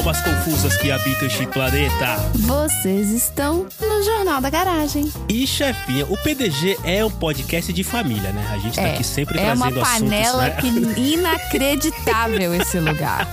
almas confusas que habitam este planeta. Vocês estão no Jornal da Garagem. E chefinha, o PDG é um podcast de família, né? A gente tá É, aqui sempre é uma trazendo panela assuntos, né? que inacreditável esse lugar.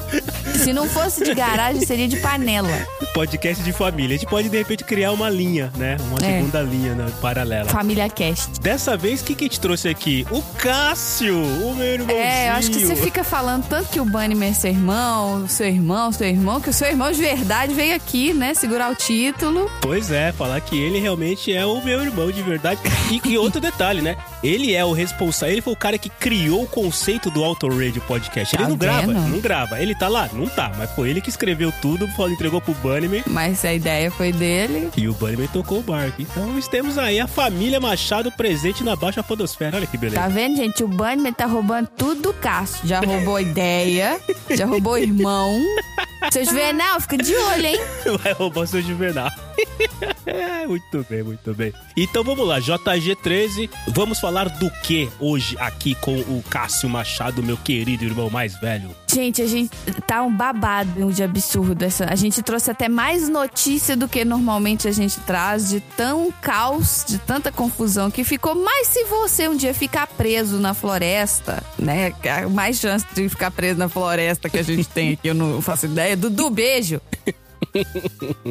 Se não fosse de garagem, seria de panela. Podcast de família. A gente pode, de repente, criar uma linha, né? Uma É. segunda linha né? paralela. Família Cast. Dessa vez, o que, que a gente trouxe aqui? O Cássio, o meu irmãozinho. É, eu acho que você fica falando tanto que o Bunnyman é seu irmão, seu irmão, seu irmão, que o seu irmão de verdade veio aqui, né, segurar o título. Pois é, falar que ele realmente é o meu irmão de verdade. E, e outro detalhe, né? Ele é o responsável, ele foi o cara que criou o conceito do Auto Radio Podcast. Ele Tá não grava, vendo? não grava. Ele tá lá? Não tá, mas foi ele que escreveu tudo, entregou pro Bunnyman. Mas a ideia foi dele. E o Bunnyman tocou o barco. Então temos aí a família Machado presente na Baixa Podosfera. Olha que beleza. Tá vendo, gente? O Bunnyman tá roubando tudo do Cássio. Já roubou ideia, já roubou irmão. Seu Juvenal, fica de olho, hein? Vai roubar o seu juvenal. É, muito bem, muito bem. Então vamos lá, JG13. Vamos falar do que hoje aqui com o Cássio Machado, meu querido irmão mais velho? Gente, a gente tá um babado de absurdo. Essa, a gente trouxe até mais notícia do que normalmente a gente traz, de tão caos, de tanta confusão que ficou. Mas se você um dia ficar preso na floresta, né? Mais chance de ficar preso na floresta que a gente tem aqui, eu não faço ideia. Dudu, beijo!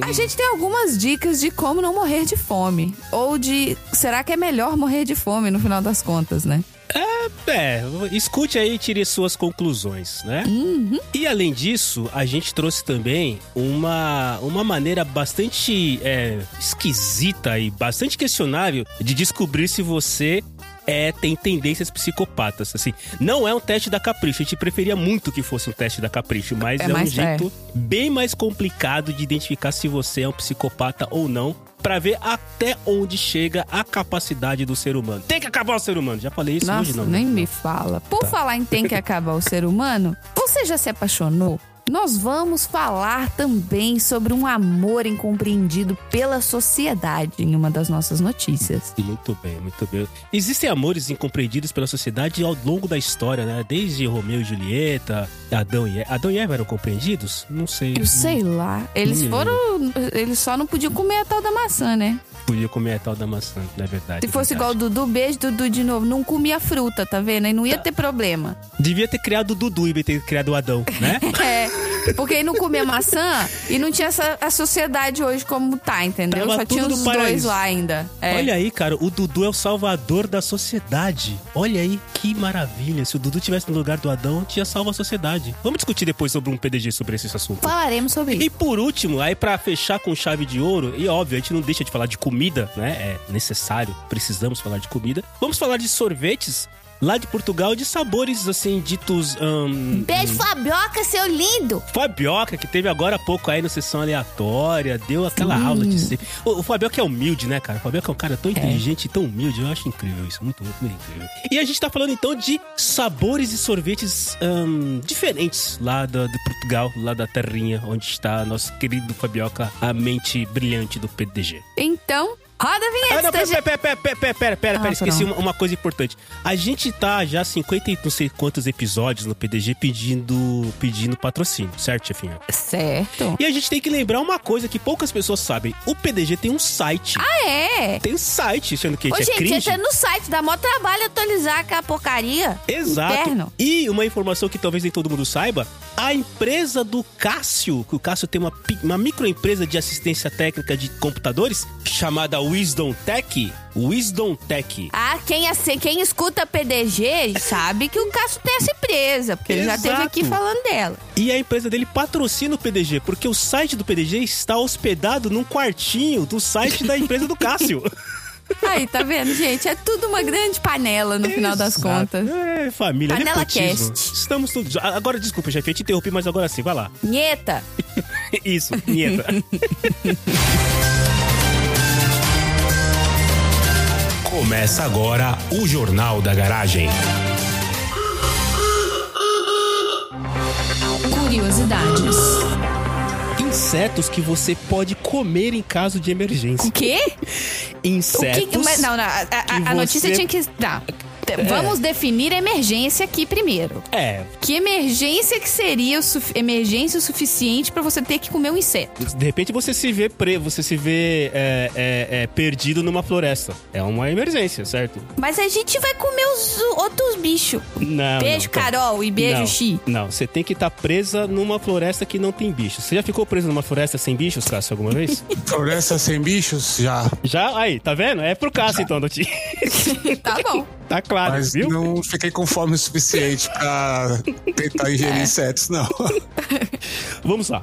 A gente tem algumas dicas de como não morrer de fome. Ou de. Será que é melhor morrer de fome no final das contas, né? É, escute aí e tire suas conclusões, né? E além disso, a gente trouxe também uma, uma maneira bastante é, esquisita e bastante questionável de descobrir se você é, tem tendências psicopatas. Assim, não é um teste da Capricho. A gente preferia muito que fosse um teste da Capricho, mas É é, um mais- jeito bem mais complicado de identificar se você é um psicopata ou não. Pra ver até onde chega a capacidade do ser humano. Tem que acabar o ser humano. Já falei isso Nossa, hoje, não. nem né? me fala. Por Tá. falar em tem que acabar o ser humano, você já se apaixonou? Nós vamos falar também sobre um amor incompreendido pela sociedade em uma das nossas notícias. Muito bem, muito bem. Existem amores incompreendidos pela sociedade ao longo da história, né? Desde Romeu e Julieta, Adão e Eva. Adão e Eva eram compreendidos? Não sei. Eu sei lá. Eles foram. Eles só não podiam comer a tal da maçã, né? Podia comer a tal da maçã, não é verdade. Se é fosse igual o verdade. Dudu, beijo, Dudu de novo. Não comia fruta, tá vendo? Aí não ia ter problema. Devia ter criado o Dudu e ter criado o Adão, né? É, porque aí não comia maçã e não tinha essa, a sociedade hoje como tá, entendeu? Tava Só tinha os dois lá ainda. É. Olha aí, cara, o Dudu é o salvador da sociedade. Olha aí, que maravilha. Se o Dudu tivesse no lugar do Adão, tinha salvo a sociedade. Vamos discutir depois sobre um PDG sobre esse assunto. Falaremos sobre isso. E por último, aí pra fechar com chave de ouro, e óbvio, a gente não deixa de falar de comida, né? É necessário, precisamos falar de comida. Vamos falar de sorvetes lá de Portugal, de sabores assim, ditos. hum, Beijo, Fabioca, seu lindo! Fabioca, que teve agora há pouco aí no sessão aleatória, deu aquela aula de ser. O, o Fabioca é humilde, né, cara? O Fabioca é um cara tão inteligente e tão humilde. Eu acho incrível isso. Muito, muito, muito incrível. E a gente tá falando então de sabores e sorvetes hum, diferentes lá da- de Portugal, lá da terrinha, onde está nosso querido Fabioca, a mente brilhante do PDG. Então, roda a vinheta, Ah, não, pera, estagiário. pera, pera, pera, pera, pera, pera, Ah, pera, esqueci uma, uma coisa importante. A gente tá já 50 e não sei quantos episódios no PDG pedindo, pedindo patrocínio, certo, chefinha? Certo. E a gente tem que lembrar uma coisa que poucas pessoas sabem. O PDG tem um site. Ah, é? Tem um site, achando que a Ô, gente é gente, cringe. entra no site, dá mó trabalho atualizar aquela porcaria. Exato. Interno. E uma informação que talvez nem todo mundo saiba: a empresa do Cássio, que o Cássio tem uma, uma microempresa de assistência técnica de computadores chamada Wisdom Tech. Wisdom Tech. Ah, quem, ace- quem escuta PDG sabe que o Cássio tem essa empresa, porque ele já esteve Exato. aqui falando dela. E a empresa dele patrocina o PDG, porque o site do PDG está hospedado num quartinho do site da empresa do Cássio. Aí, tá vendo, gente? É tudo uma grande panela no final das Exato. contas. É, família, Panela nepotismo. Cast. Estamos todos... Agora, desculpa, chefe, eu te interrompi, mas agora sim, vai lá. Nieta, Isso, vinheta. Começa agora o Jornal da Garagem. curiosidades. Insetos que você pode comer em caso de emergência. O quê? O Insetos. que? Mas, não, não. A, a- a notícia você- tinha que. Tá. Te- Vamos definir emergência aqui primeiro. É, Que emergência que seria o emergência o suficiente pra você ter que comer um inseto? de repente você se vê pre, você se vê é, é, é, perdido numa floresta. É uma emergência, certo? Mas a gente vai comer os outros bichos. Não. Beijo, não, tá. Carol, e beijo, não, Xi. Não, você tem que estar presa numa floresta que não tem bichos. Você já ficou preso numa floresta sem bichos, Cássio, alguma vez? Floresta sem bichos? Já. já? Aí, tá vendo? É pro Cássio então, Doti. tá bom. Tá claro, Mas viu? não fiquei com fome o suficiente pra tentar ingerir insetos, não. Vamos lá.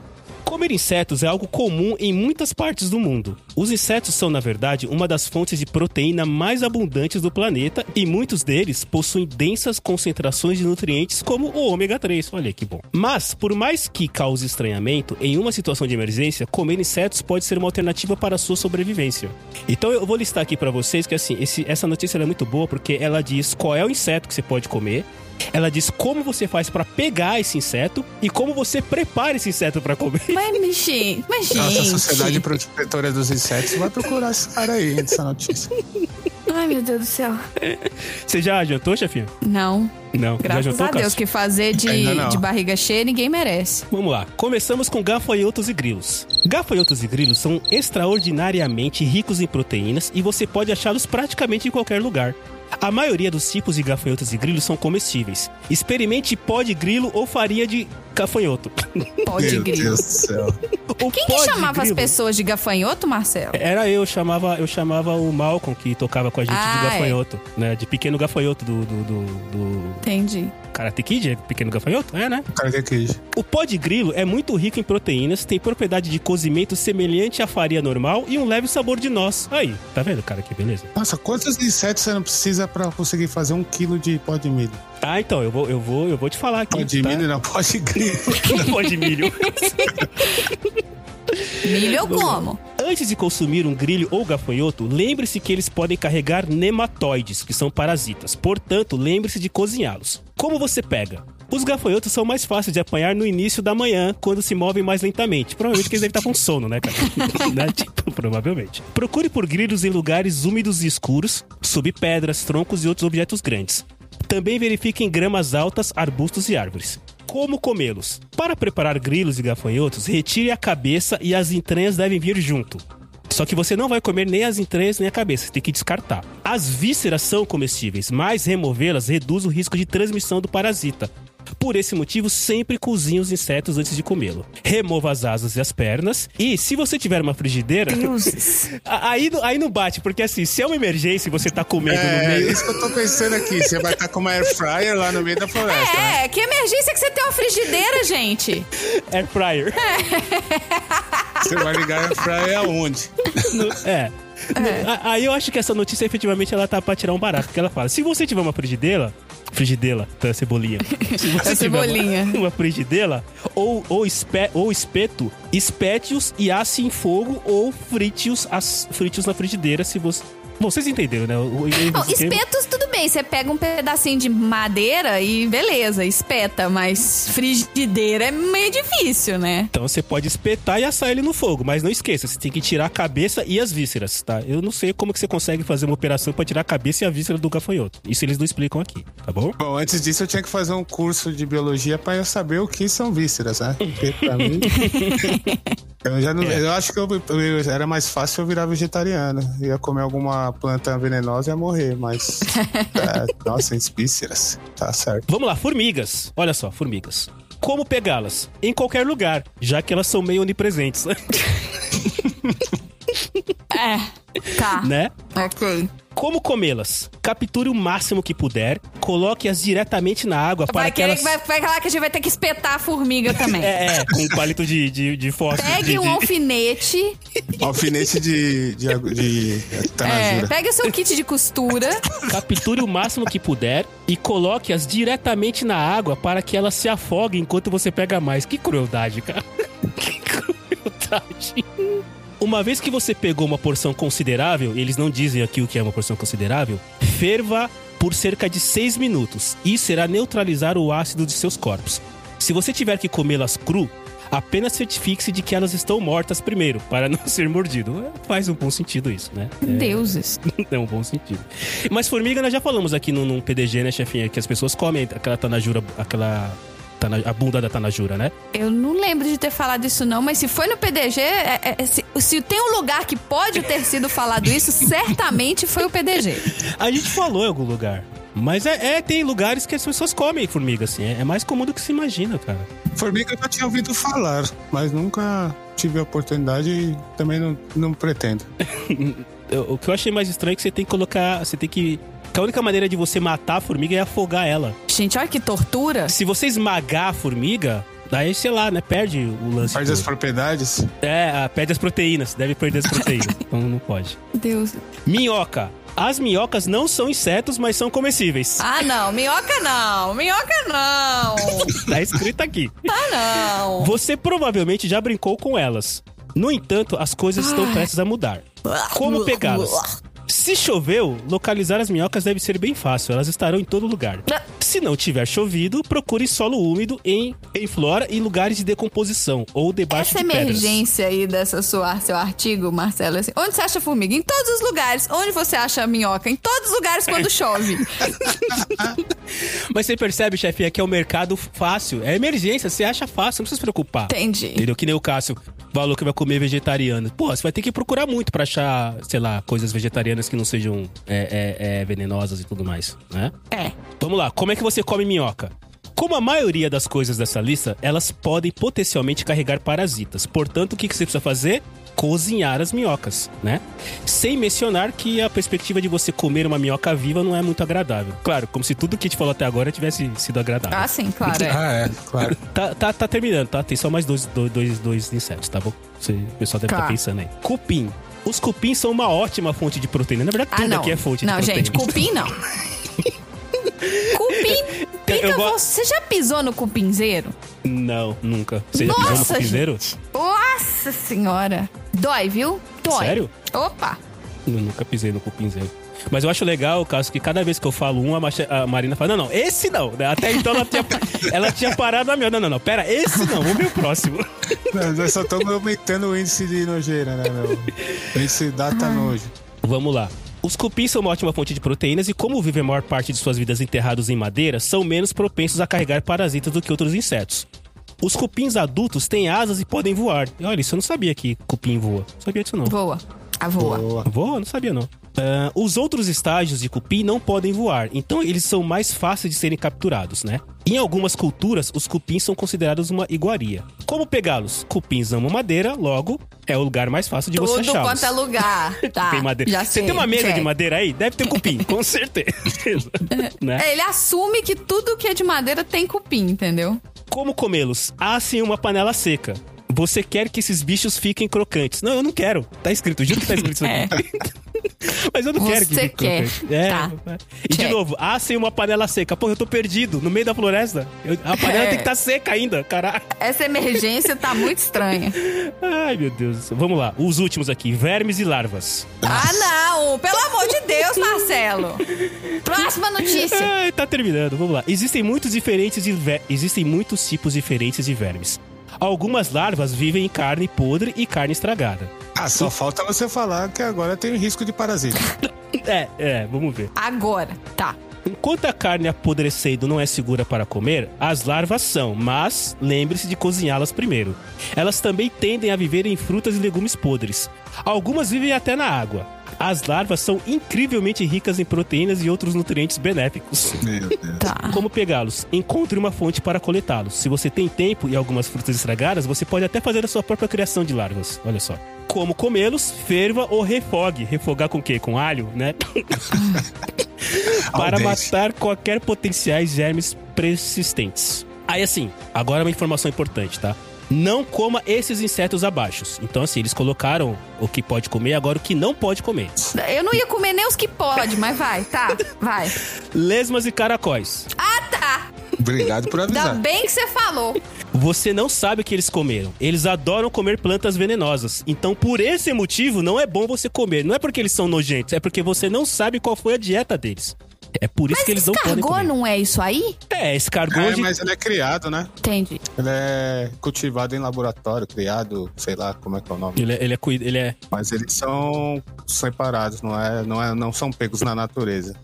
Comer insetos é algo comum em muitas partes do mundo. Os insetos são, na verdade, uma das fontes de proteína mais abundantes do planeta e muitos deles possuem densas concentrações de nutrientes como o ômega 3. Olha que bom. Mas, por mais que cause estranhamento, em uma situação de emergência, comer insetos pode ser uma alternativa para a sua sobrevivência. Então eu vou listar aqui para vocês que assim, esse- essa notícia é muito boa porque ela diz qual é o inseto que você pode comer, ela diz como você faz para pegar esse inseto e como você prepara esse inseto para comer. Mas, gente, mas, Nossa, a gente. Sociedade Protetora dos Insetos vai procurar esse cara aí, essa notícia. Ai, meu Deus do céu. Você já jantou, chefinha? Não. Não. já Graças jantou, a Deus, Cássio? que fazer de, de barriga cheia ninguém merece. Vamos lá. Começamos com gafanhotos e grilos. Gafanhotos e grilos são extraordinariamente ricos em proteínas e você pode achá-los praticamente em qualquer lugar. A maioria dos tipos de gafanhotos e grilos são comestíveis. Experimente pó de grilo ou farinha de gafanhoto. Pode Meu grilo. Deus do céu. O Quem pó que de chamava as pessoas de gafanhoto, Marcelo? Era eu, chamava, eu chamava o Malcolm, que tocava com a gente Ah, de é. gafanhoto, né? De pequeno gafanhoto do, do, do, do Entendi. Karate Kid, é pequeno gafanhoto? É, né? Que queijo. O pó de grilo é muito rico em proteínas, tem propriedade de cozimento semelhante à farinha normal e um leve sabor de noz. Aí, tá vendo, cara, que beleza? Nossa, quantos insetos você não precisa pra conseguir fazer um quilo de pó de milho? Tá, então, eu vou, eu vou, eu vou te falar aqui. Pó de tá? milho não, pó de grilo. pó de milho. Milho eu como. Antes de consumir um grilho ou gafanhoto, lembre-se que eles podem carregar nematóides, que são parasitas. Portanto, lembre-se de cozinhá-los. Como você pega? Os gafanhotos são mais fáceis de apanhar no início da manhã, quando se movem mais lentamente. Provavelmente que eles devem estar com sono, né, cara? Né? Tipo, provavelmente. Procure por grilos em lugares úmidos e escuros, sob pedras, troncos e outros objetos grandes. Também verifique em gramas altas, arbustos e árvores. Como comê-los? Para preparar grilos e gafanhotos, retire a cabeça e as entranhas devem vir junto. Só que você não vai comer nem as entranhas nem a cabeça, você tem que descartar. As vísceras são comestíveis, mas removê-las reduz o risco de transmissão do parasita. Por esse motivo, sempre cozinhe os insetos antes de comê-lo. Remova as asas e as pernas. E se você tiver uma frigideira. Deuses. a- Aí, não- aí não bate, porque assim, se é uma emergência e você tá comendo no É, meio. isso que eu tô pensando aqui. Você vai estar com uma air fryer lá no meio da floresta, né? É, que emergência que você tem uma frigideira, gente. Air fryer. Você vai ligar air fryer aonde? É. A- Aí eu acho que essa notícia efetivamente ela tá pra tirar um barato. Porque ela fala: se você tiver uma frigideira. Frigideira, tá, cebolinha. Se você É cebolinha. Uma, uma frigideira, ou, ou, espe, ou espeto, espete-os e asse em fogo, ou frite-os frite-os na frigideira se você. Bom, vocês entenderam, né? O, o- Não, espetos, tudo bem. Você pega um pedacinho de madeira e beleza, espeta. Mas frigideira é meio difícil, né? Então você pode espetar e assar ele no fogo, mas não esqueça, você tem que tirar a cabeça e as vísceras, tá? Eu não sei como que você consegue fazer uma operação pra tirar a cabeça e a víscera do gafanhoto. Isso eles não explicam aqui, tá bom? Bom, antes disso eu tinha que fazer um curso de biologia pra eu saber o que são vísceras, né? Porque pra mim. Eu, já não, É. eu acho que eu, eu- era mais fácil eu virar vegetariano. Ia comer alguma planta venenosa e ia morrer, mas. é, nossa, vísceras. Tá certo. Vamos lá, formigas. Olha só, formigas. Como pegá-las? Em qualquer lugar, já que elas são meio onipresentes, É. Tá. né? Ok. Como comê-las? Capture o máximo que puder, coloque-as diretamente na água para Vai que querer elas... que vai, vai falar que a gente vai ter que espetar a formiga também. É, é, com um palito de, de, de fósforo. Pegue de, um de- alfinete. Alfinete de. de, de, de É, pegue o seu kit de costura. Capture o máximo que puder e coloque-as diretamente na água para que elas se afoguem enquanto você pega mais. Que crueldade, cara. Que crueldade. Uma vez que você pegou uma porção considerável, eles não dizem aqui o que é uma porção considerável, ferva por cerca de 6 minutos. Isso irá neutralizar o ácido de seus corpos. Se você tiver que comê-las cru, Apenas certifique-se de que elas estão mortas primeiro, para não ser mordido. É, Faz um bom sentido isso, né? É, Deuses. é um bom sentido. Mas formiga nós já falamos aqui num, num PDG, né, chefinha? Que as pessoas comem aquela tanajura, aquela... tana- a bunda da tanajura, né? Eu não lembro de ter falado isso, não, mas se foi no PDG, é- é- se, se tem um lugar que pode ter sido falado isso, certamente foi o PDG. A gente falou em algum lugar. Mas é, é, tem lugares que as pessoas comem formiga, assim. É, é mais comum do que se imagina, cara. Formiga eu já tinha ouvido falar, mas nunca tive a oportunidade e também não, não pretendo. O que eu achei mais estranho é que você tem que colocar. Você tem que. Que a única maneira de você matar a formiga é afogar ela. Gente, olha que tortura. Se você esmagar a formiga, daí, sei lá, né? Perde o lance. Faz do- as propriedades. É, ah, perde as proteínas. Deve perder as proteínas. então não pode. Deus. Minhoca. As minhocas não são insetos, mas são comestíveis. Ah, não. Minhoca não. Minhoca não. Tá escrito aqui. Ah, não. Você provavelmente já brincou com elas. No entanto, as coisas estão prestes a mudar. Como pegá-las? Se choveu, localizar as minhocas deve ser bem fácil, elas estarão em todo lugar. Se não tiver chovido, procure solo úmido em, em flora e lugares de decomposição ou debaixo Essa de pedras. emergência aí dessa sua, seu artigo, Marcelo, é assim, onde você acha formiga? Em todos os lugares. Onde você acha minhoca? Em todos os lugares quando chove. Mas você percebe, chefe, é que é um mercado fácil. É emergência, você acha fácil, não precisa se preocupar. Entendi. Entendeu? Que nem o Cássio falou que vai comer vegetariano. Pô, você vai ter que procurar muito pra achar, sei lá, coisas vegetarianas que não sejam é, é, é, venenosas e tudo mais, né? É. Vamos lá, como é que você come minhoca? Como a maioria das coisas dessa lista, elas podem potencialmente carregar parasitas. Portanto, o que que você precisa fazer? Cozinhar as minhocas, né? Sem mencionar que a perspectiva de você comer uma minhoca viva não é muito agradável. Claro, como se tudo que a gente falou até agora tivesse sido agradável. Ah, sim, claro. É. Ah, é, claro. Tá, tá, tá terminando, tá? Tem só mais dois, dois, dois, dois insetos, tá bom? Você, o pessoal deve estar Tá. pensando aí. Cupim. Os cupins são uma ótima fonte de proteína. Na verdade, Ah, tudo não. aqui é fonte não, de proteína. gente, cupim não. cupim. Pica, Eu vou- você já pisou no cupinzeiro? Não, nunca. Você já pisou no Nossa, cupinzeiro? gente. Nossa senhora. Dói, viu? Dói. Sério? Opa. Eu nunca pisei no cupinzeiro. Mas eu acho legal, caso que cada vez que eu falo um, a, Macha- a Marina fala, não, não, esse não. Até então ela tinha, ela tinha parado a minha. Não, não, não, pera, esse não, vamos ver o próximo. Não, nós só estamos aumentando o índice de nojeira, né, meu? O índice data nojo. Vamos lá. Os cupins são uma ótima fonte de proteínas e, como vivem a maior parte de suas vidas enterrados em madeira, são menos propensos a carregar parasitas do que outros insetos. Os cupins adultos têm asas e podem voar. E olha, isso eu não sabia que cupim voa. Não sabia disso não. Voa. A voa. Boa. Voa? Não sabia não. Ah, os outros estágios de cupim não podem voar, então eles são mais fáceis de serem capturados, né? Em algumas culturas, os cupins são considerados uma iguaria. Como pegá-los? Cupins amam madeira, logo é o lugar mais fácil de você Tudo achá-los. quanto é lugar. Tá. Tem madeira. Já Você sei. tem uma mesa check. de madeira aí? Deve ter cupim, com certeza. né? É, ele assume que tudo que é de madeira tem cupim, entendeu? Como comê-los? Assem uma panela seca. Você quer que esses bichos fiquem crocantes? Não, eu não quero. Tá escrito, juro que tá escrito isso aqui. Mas eu não quero que É. Você fique quer. crocante. É. Tá. E de Check. novo, assem uma panela seca. Pô, eu tô perdido, no meio da floresta. Eu- a panela É. tem que estar seca ainda, caralho. Essa emergência tá muito estranha. Ai, meu Deus. Vamos lá, os últimos aqui. Vermes e larvas. Ah, não! Pelo amor de Deus, Marcelo! Próxima notícia. Ai, tá terminando, vamos lá. Existem muitos diferentes de ver- existem muitos tipos diferentes de vermes. Algumas larvas vivem em carne podre e carne estragada. Ah, só falta você falar que agora tem risco de parasita. É, é, vamos ver. Agora, tá. Enquanto a carne apodrecendo não é segura para comer, as larvas são, mas lembre-se de cozinhá-las primeiro. Elas também tendem a viver em frutas e legumes podres. Algumas vivem até na água. As larvas são incrivelmente ricas em proteínas e outros nutrientes benéficos. Meu Deus. Tá. Como pegá-los? Encontre uma fonte para coletá-los. Se você tem tempo e algumas frutas estragadas, você pode até fazer a sua própria criação de larvas. Olha só. Como comê-los? Ferva ou refogue. Refogar com o quê? Com alho, né? para matar qualquer potenciais germes persistentes. Aí assim, agora uma informação importante, tá? Não coma esses insetos abaixo. Então assim, eles colocaram o que pode comer, agora o que não pode comer. Eu não ia comer nem os que pode, mas vai, tá, vai. Lesmas e caracóis. Ah, tá. Obrigado por Ainda avisar. bem que você falou. Você não sabe o que eles comeram. Eles adoram comer plantas venenosas. Então, por esse motivo, não é bom você comer. Não é porque eles são nojentos, é porque você não sabe qual foi a dieta deles. É por isso Mas que eles não podem escargot comer. não é isso aí? É, escargot É, de- mas ele é criado, né? Entendi. Ele é cultivado em laboratório, criado, sei lá como é que é o nome. ele, é, ele, é, ele é Mas eles são separados, não é, não é, não são pegos na natureza.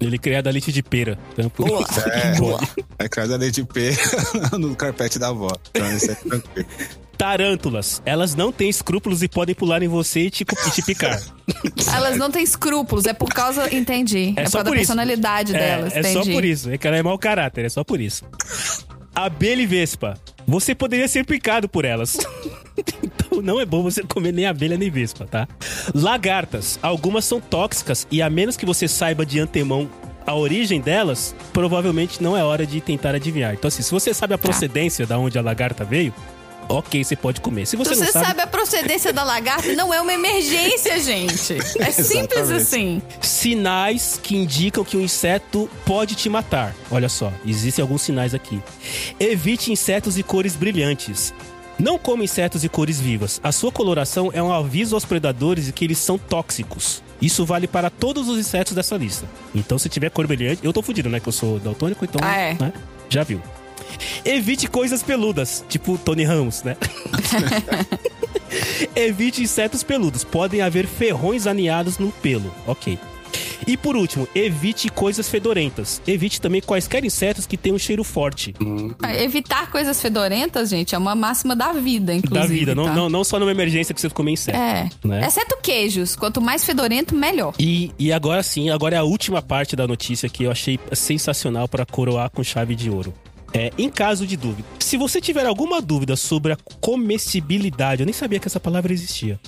ele é criado a leite de pera. Então, por Boa. É, Boa. é criado a leite de pera no carpete da avó. Então isso é tranquilo. Tarântulas. Elas não têm escrúpulos e podem pular em você e te, e te picar. Elas não têm escrúpulos, é por causa. Entendi. É, É por da por isso. personalidade É, delas. é entendi. só por isso. É que ela é mau caráter, é só por isso. Abelha e vespa. Você poderia ser picado por elas. então não é bom você comer nem abelha nem vespa, tá? Lagartas. Algumas são tóxicas e a menos que você saiba de antemão a origem delas, provavelmente não é hora de tentar adivinhar. Então assim, se você sabe a procedência da onde a lagarta veio, ok, você pode comer. Se você, Se não você sabe a procedência da lagarta, não é uma emergência, gente. É simples assim. Sinais que indicam que um inseto pode te matar. Olha só, existem alguns sinais aqui. Evite insetos e cores brilhantes. Não coma insetos e cores vivas. A sua coloração é um aviso aos predadores de que eles são tóxicos. Isso vale para todos os insetos dessa lista. Então, se tiver cor brilhante, eu tô fudido, né? Que eu sou daltônico, então. Ah, é. né? Já viu. Evite coisas peludas, tipo Tony Ramos, né? Evite insetos peludos. Podem haver ferrões aninhados no pelo. Ok. E por último, evite coisas fedorentas. Evite também quaisquer insetos que tenham um cheiro forte Ah, Evitar coisas fedorentas, gente, é uma máxima da vida, inclusive. da vida. Não, tá? não, não só numa emergência que você comer inseto. É. Né? Exceto queijos. Quanto mais fedorento, melhor. E, e agora sim, agora é a última parte da notícia que eu achei sensacional para coroar com chave de ouro. É, em caso de dúvida, se você tiver alguma dúvida sobre a comestibilidade, eu nem sabia que essa palavra existia.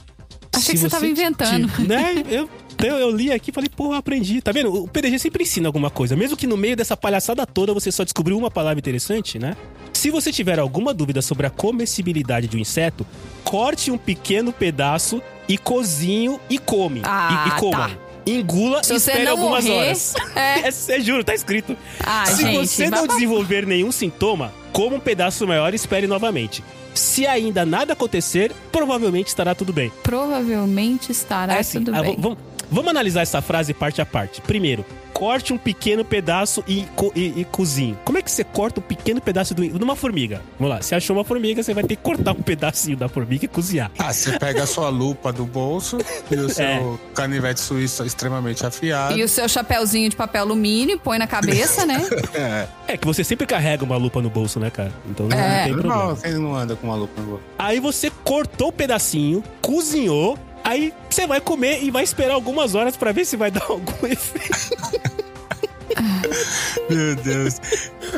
Achei que você tava inventando. né? Eu, eu, eu li aqui e falei, porra, aprendi. Tá vendo? O PDG sempre ensina alguma coisa. Mesmo que no meio dessa palhaçada toda você só descobriu uma palavra interessante, né? Se você tiver alguma dúvida sobre a comestibilidade de um inseto, corte um pequeno pedaço e cozinhe e come. Ah, e, e coma. tá. Engula Se e espere não algumas morrer, horas. é. É, é, juro, tá escrito. Ah, Se gente, você não desenvolver nenhum sintoma, coma um pedaço maior e espere novamente. Se ainda nada acontecer, provavelmente estará tudo bem. Provavelmente estará É assim, tudo ah, bem. vamos analisar essa frase parte a parte. Primeiro, corte um pequeno pedaço e, co- e, e cozinhe. Como é que você corta um pequeno pedaço de uma formiga? Vamos lá, você achou uma formiga, você vai ter que cortar um pedacinho da formiga e cozinhar. Ah, você pega a sua lupa do bolso e o seu É. canivete suíço extremamente afiado. E o seu chapéuzinho de papel alumínio, põe na cabeça, né? É, É que você sempre carrega uma lupa no bolso, né, cara? Então não É. tem problema. normal, quem não anda com uma lupa no bolso? Aí você cortou o pedacinho, cozinhou, aí você vai comer e vai esperar algumas horas pra ver se vai dar algum efeito. Meu Deus.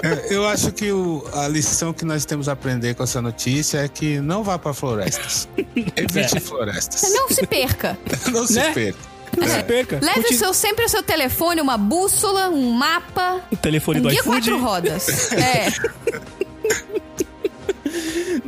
É, Eu acho que o- a lição que nós temos a aprender com essa notícia é que não vá para florestas. Evite É. florestas. Não se perca. Não se Né? perca. Não se perca. Leve o seu, sempre o seu telefone, uma bússola, um mapa, O telefone um do guia iFood. quatro rodas. É.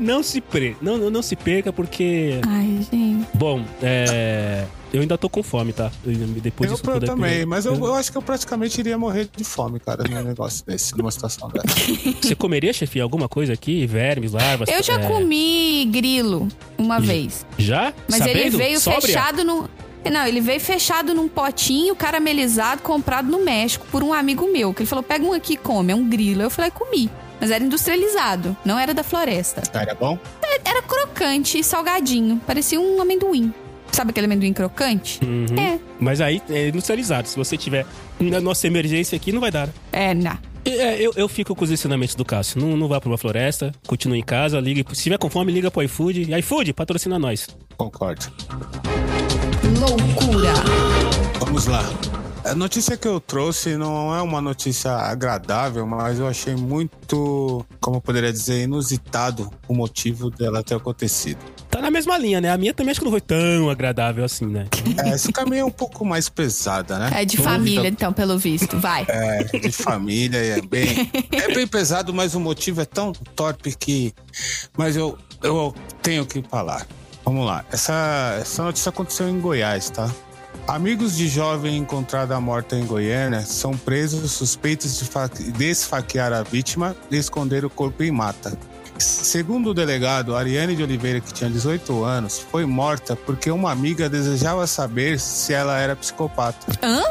Não se pre... não, não, não se perca porque Ai, gente. bom, é eu ainda tô com fome, tá? Eu- Depois Eu, disso eu é também, mas eu, eu acho que eu praticamente iria morrer de fome, cara, num negócio desse, numa situação dessa. Você comeria, chefe, alguma coisa aqui? Vermes, larvas? Eu já é, comi grilo uma vez. Já? Mas ele Sabendo? veio Sóbria? fechado no. Não, ele veio fechado num potinho caramelizado comprado no México por um amigo meu. Que ele falou: pega um aqui e come, é um grilo. Eu falei: comi. Mas era industrializado, não era da floresta. Cara, é bom? Era crocante e salgadinho. Parecia um amendoim. Sabe aquele amendoim crocante? Uhum. É. Mas aí é industrializado. Se você tiver na nossa emergência aqui, não vai dar. É, não. É, eu, eu fico com os ensinamentos do Cássio. Não, não vá pra uma floresta, continue em casa, ligue. Se tiver com fome, liga pro iFood. iFood, patrocina nós. Concordo. Loucura. Vamos lá. A notícia que eu trouxe não é uma notícia agradável, mas eu achei muito, como eu poderia dizer, inusitado o motivo dela ter acontecido. Tá na mesma linha, né? A minha também acho que não foi tão agradável assim, né? É, essa caminho é um pouco mais pesada, né? É de família, então, pelo visto. Vai. É, de família, e é bem, é bem pesado, mas o motivo é tão torpe que. Mas eu, eu tenho que falar. Vamos lá. Essa, essa notícia aconteceu em Goiás, tá? Amigos de jovem encontrada morta em Goiânia são presos suspeitos de fa- de esfaquear a vítima e esconder o corpo em mata. Segundo o delegado, Ariane de Oliveira, que tinha 18 anos, foi morta porque uma amiga desejava saber se ela era psicopata. Hã?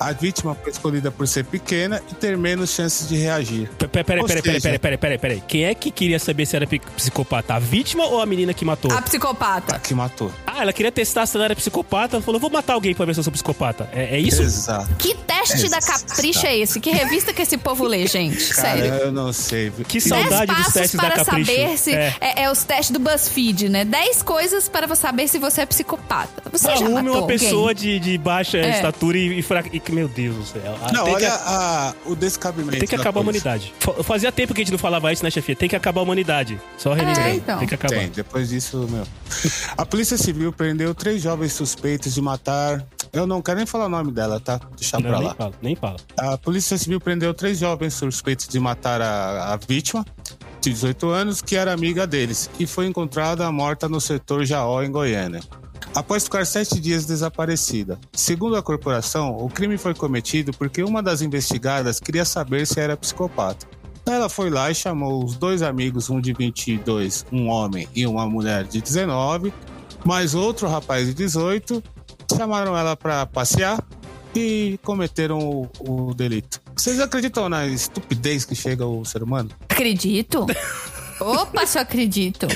A vítima foi escolhida por ser pequena e ter menos chances de reagir. Peraí, peraí, peraí, peraí, seja- peraí, peraí, peraí. Quem é que queria saber se era psicopata? A vítima ou a menina que matou? A psicopata. A que matou. Ah, ela queria testar se ela era psicopata. Ela falou, vou matar alguém pra ver se eu sou psicopata. É, é isso? Exato. Que teste da capricha é esse? Que revista que esse povo lê, gente? Cara, Sério. eu não sei. Que saudade dos testes da para Capricho. saber se. É. É. é os testes do BuzzFeed, né? 10 coisas para você saber se você é psicopata. Você já Arrume matou uma alguém? pessoa de, de baixa É. estatura e, e fraca. e- Meu Deus do céu. Ah, Não, tem olha que, a- o descabimento. tem que acabar a humanidade. Fa- Fazia tempo que a gente não falava isso, né, chefia? Tem que acabar a humanidade. Só relembrando. É, então. Tem que acabar. Tem, depois disso, meu. A Polícia Civil prendeu três jovens suspeitos de matar. Eu não quero nem falar o nome dela, tá? Deixa pra Não, nem lá. fala, nem fala. A Polícia Civil prendeu três jovens suspeitos de matar a, a vítima, de 18 anos, que era amiga deles, e foi encontrada morta no setor Jaó, em Goiânia. Após ficar sete dias desaparecida. Segundo a corporação, o crime foi cometido porque uma das investigadas queria saber se era psicopata. Ela foi lá e chamou os dois amigos, um de 22, um homem e uma mulher de 19, mais outro rapaz de 18, chamaram ela para passear e cometeram o, o delito. Vocês acreditam na estupidez que chega o ser humano? Acredito. Opa, só acredito.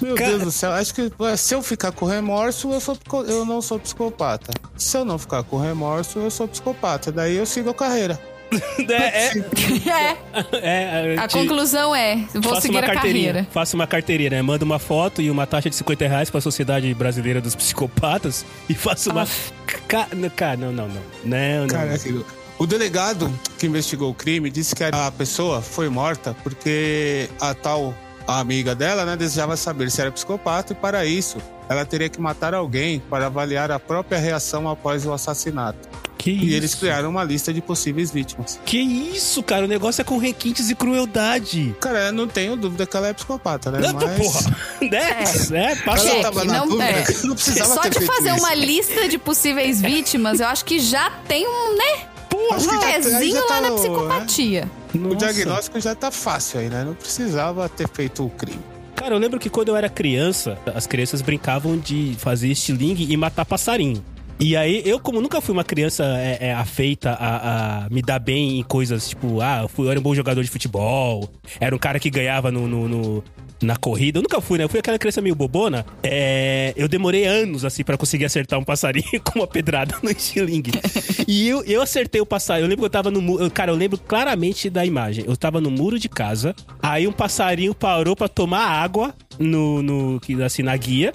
Meu Cara- Deus do céu, acho que se eu ficar com remorso, eu, sou, eu não sou psicopata. Se eu não ficar com remorso, eu sou psicopata. Daí eu sigo a carreira. É, é, É, é, a conclusão é: vou seguir a carteirinha. carreira. Faça uma carteirinha, né? Manda uma foto e uma taxa de 50 reais pra Sociedade Brasileira dos Psicopatas e faça uma. Ca... Cara, não, não, não. Não, não. Cara, aquilo. O delegado que investigou o crime disse que a pessoa foi morta porque a tal amiga dela né, desejava saber se era psicopata e, para isso, ela teria que matar alguém para avaliar a própria reação após o assassinato. que E isso? eles criaram uma lista de possíveis vítimas. Que isso, cara? O negócio é com requintes e crueldade. Cara, eu não tenho dúvida que ela é psicopata, né? Não, Mas... porra. Né? É, passa- Ela Cheque, tava na não- dúvida, é. não precisava Só ter de feito fazer isso. uma lista de possíveis vítimas, eu acho que já tem um, né? Que Um pezinho já lá tá na no- psicopatia. O Nossa. diagnóstico já tá fácil aí, né? Não precisava ter feito o crime. Cara, eu lembro que quando eu era criança, as crianças brincavam de fazer estilingue e matar passarinho. E aí, eu, como nunca fui uma criança é, é, afeita a, a me dar bem em coisas tipo, ah, eu, fui, eu era um bom jogador de futebol, era um cara que ganhava no, no- no- na corrida. Eu nunca fui, né? Eu fui aquela criança meio bobona. É, eu demorei anos, assim, pra conseguir acertar um passarinho com uma pedrada no estilingue. e eu, eu acertei o passarinho. Eu lembro que eu tava no muro. Cara, eu lembro claramente da imagem. Eu tava no muro de casa, aí um passarinho parou pra tomar água no, no assim, na guia.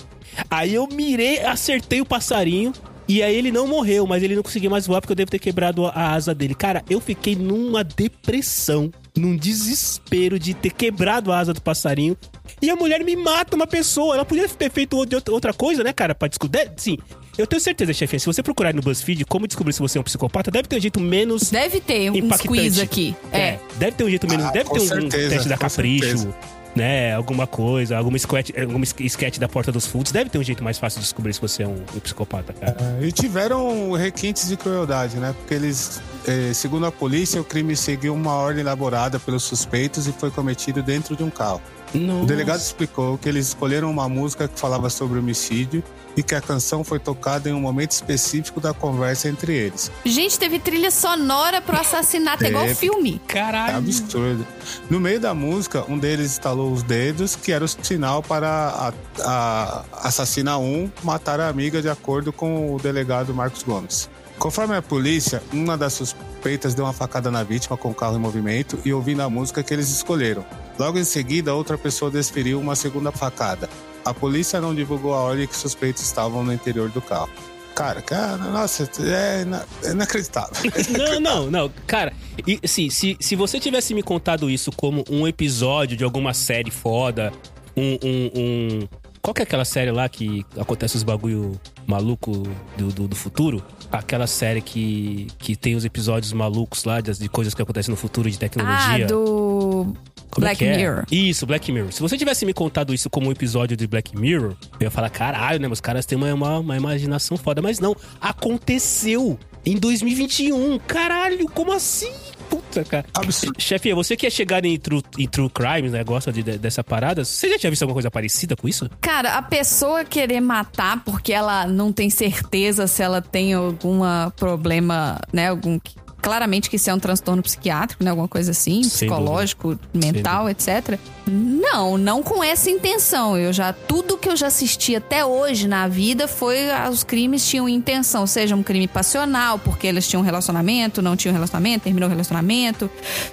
Aí eu mirei, acertei o passarinho. E aí ele não morreu, mas ele não conseguia mais voar porque eu devo ter quebrado a asa dele. Cara, eu fiquei numa depressão, num desespero de ter quebrado a asa do passarinho. E a mulher me mata uma pessoa. Ela podia ter feito outra- coisa, né, cara? Pra descobrir. Sim, eu tenho certeza, chefe. Se você procurar no BuzzFeed como descobrir se você é um psicopata, deve ter um jeito menos Deve ter impactante. quiz aqui. É. Deve ter um jeito menos. Ah, deve ter um, certeza, teste da Capricho, certeza. Né? Alguma coisa, alguma sketch, alguma sketch da Porta dos Fundos. Deve ter um jeito mais fácil de descobrir se você é um, um psicopata, cara. E tiveram requintes de crueldade, né? Porque eles, eh, segundo a polícia, o crime seguiu uma ordem elaborada pelos suspeitos e foi cometido dentro de um carro. O delegado explicou que eles escolheram uma música que falava sobre homicídio e que a canção foi tocada em um momento específico da conversa entre eles. Gente, teve trilha sonora pro assassinato, é igual filme. É Caralho. absurdo. No meio da música, um deles estalou os dedos, que era o sinal para a, a assassina 1 matar a amiga, de acordo com o delegado Marcos Gomes. Conforme a polícia, uma das suspeitas deu uma facada na vítima com o carro em movimento e ouvindo a música que eles escolheram. Logo em seguida, outra pessoa desferiu uma segunda facada. A polícia não divulgou a hora em que os suspeitos estavam no interior do carro. Cara, cara, nossa, é, ina- é inacreditável. Não, não, não. Cara, e, assim, se, se você tivesse me contado isso como um episódio de alguma série foda, um. um, um- Qual que é aquela série lá que acontece os bagulho maluco do, do, do futuro? Aquela série que, que tem os episódios malucos lá de, de coisas que acontecem no futuro de Ah, tecnologia. do Como é Black é? Mirror. Isso, Black Mirror. Se você tivesse me contado isso como um episódio de Black Mirror, eu ia falar, caralho, né? Os caras têm uma, uma, uma imaginação foda. Mas não, aconteceu em 2021. Caralho, como assim? Puta cara. Absurdo. Chefinha, você que é chegado em true, em true crimes, né? Gosta de, de- dessa parada. Você já tinha visto alguma coisa parecida com isso? Cara, a pessoa querer matar porque ela não tem certeza se ela tem algum problema, né? Algum. Claramente que isso é um transtorno psiquiátrico, né? Alguma coisa assim, Sem psicológico, mental, etc. Não, não com essa intenção. Eu já. Tudo que eu já assisti até hoje na vida foi. ah, Os crimes tinham intenção, seja um crime passional, porque eles tinham um relacionamento, não tinham relacionamento, terminou o relacionamento,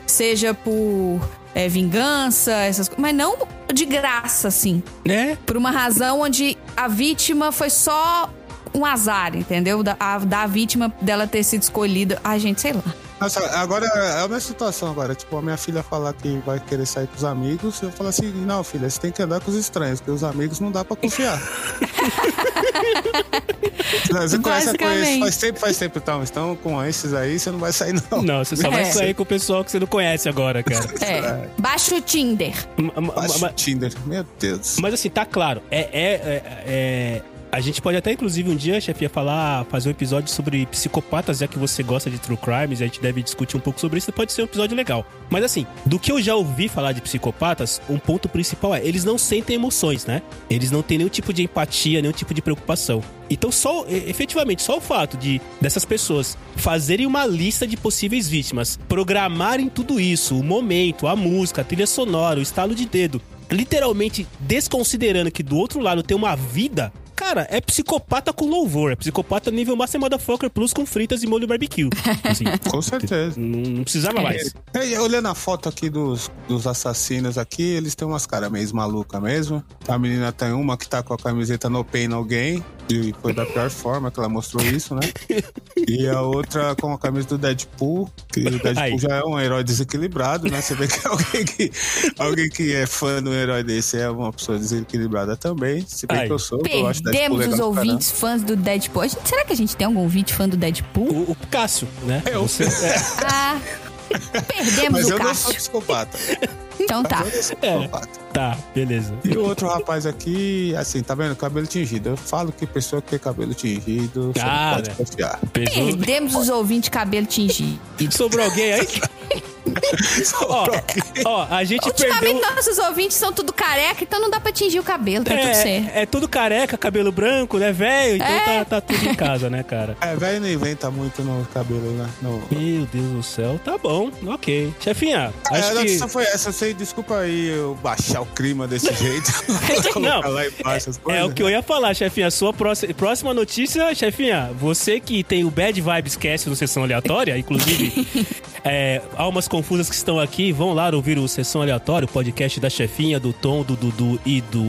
seja por. é, vingança, essas coisas. Mas não de graça, assim É. por uma razão onde a vítima foi só um azar, entendeu? Da, a, da vítima dela ter sido escolhida. Ai, gente, sei lá. Nossa, agora é a minha situação agora. Tipo, a minha filha falar que vai querer sair com os amigos, eu falo assim, não, filha, você tem que andar com os estranhos, porque os amigos não dá pra confiar. Você conhece, Basicamente. conhece, faz tempo, faz tempo então. Então, com esses aí, você não vai sair, não. Não, você só vai É. sair com o pessoal que você não conhece agora, cara. É. Baixa o Tinder. Baixa o Tinder. Meu Deus. Mas assim, tá claro. É, é, é- é- A gente pode até, inclusive, um dia, chefia, falar, fazer um episódio sobre psicopatas, já que você gosta de true crimes, a gente deve discutir um pouco sobre isso, pode ser um episódio legal. Mas assim, do que eu já ouvi falar de psicopatas, um ponto principal é, eles não sentem emoções, né? Eles não têm nenhum tipo de empatia, nenhum tipo de preocupação. Então, só, efetivamente, só o fato de dessas pessoas fazerem uma lista de possíveis vítimas, programarem tudo isso, o momento, a música, a trilha sonora, o estalo de dedo, literalmente desconsiderando que do outro lado tem uma vida, cara, é psicopata com louvor. É psicopata nível Master Motherfucker Plus com fritas e molho barbecue. Assim, Com certeza. não, não precisava mais. É, olhando a foto aqui dos, dos assassinos aqui, eles têm umas caras meio malucas mesmo. A menina tem uma que tá com a camiseta No Pain Gain, e foi da pior forma que ela mostrou isso, né? E a outra com a camisa do Deadpool, que o Deadpool Aí. já é um herói desequilibrado, né? Você vê que alguém que, alguém que é fã de um herói desse é uma pessoa desequilibrada também. Se bem Aí. que eu sou, eu acho Deadpool Perdemos legal os ouvintes fãs do Deadpool. A gente- será que a gente tem algum ouvinte fã do Deadpool? O, o Cássio, né? Eu. Você- é, Ah, perdemos Mas o eu não sou Cássio. psicopata. Então tá. Eu não sou É. psicopata. tá, beleza. E o outro rapaz aqui, assim, tá vendo? Cabelo tingido. Eu falo que pessoa que tem cabelo tingido, você não pode confiar. Pesou. Perdemos os ouvintes cabelo tingido. Sobrou alguém aí? ó, ó, a gente Ultimamente perdeu. nossos ouvintes são tudo careca, então não dá pra tingir o cabelo, tá tudo certo. É, é tudo careca, cabelo branco, né, velho? Então É. tá, tá tudo em casa, né, cara? É, velho não inventa muito no cabelo, né? No... Meu Deus do céu, tá bom, ok. Chefinha, É, a acho que. notícia foi essa. Sei, desculpa aí eu baixar o clima desse jeito. Não, É coisas. o que eu ia falar, chefinha. Sua próxima, próxima notícia, chefinha. Você que tem o Bad Vibes Cast no Sessão Aleatória, inclusive, é, almas confusas que estão aqui, vão lá ouvir o Sessão Aleatória, o podcast da chefinha, do Tom, do Dudu e do,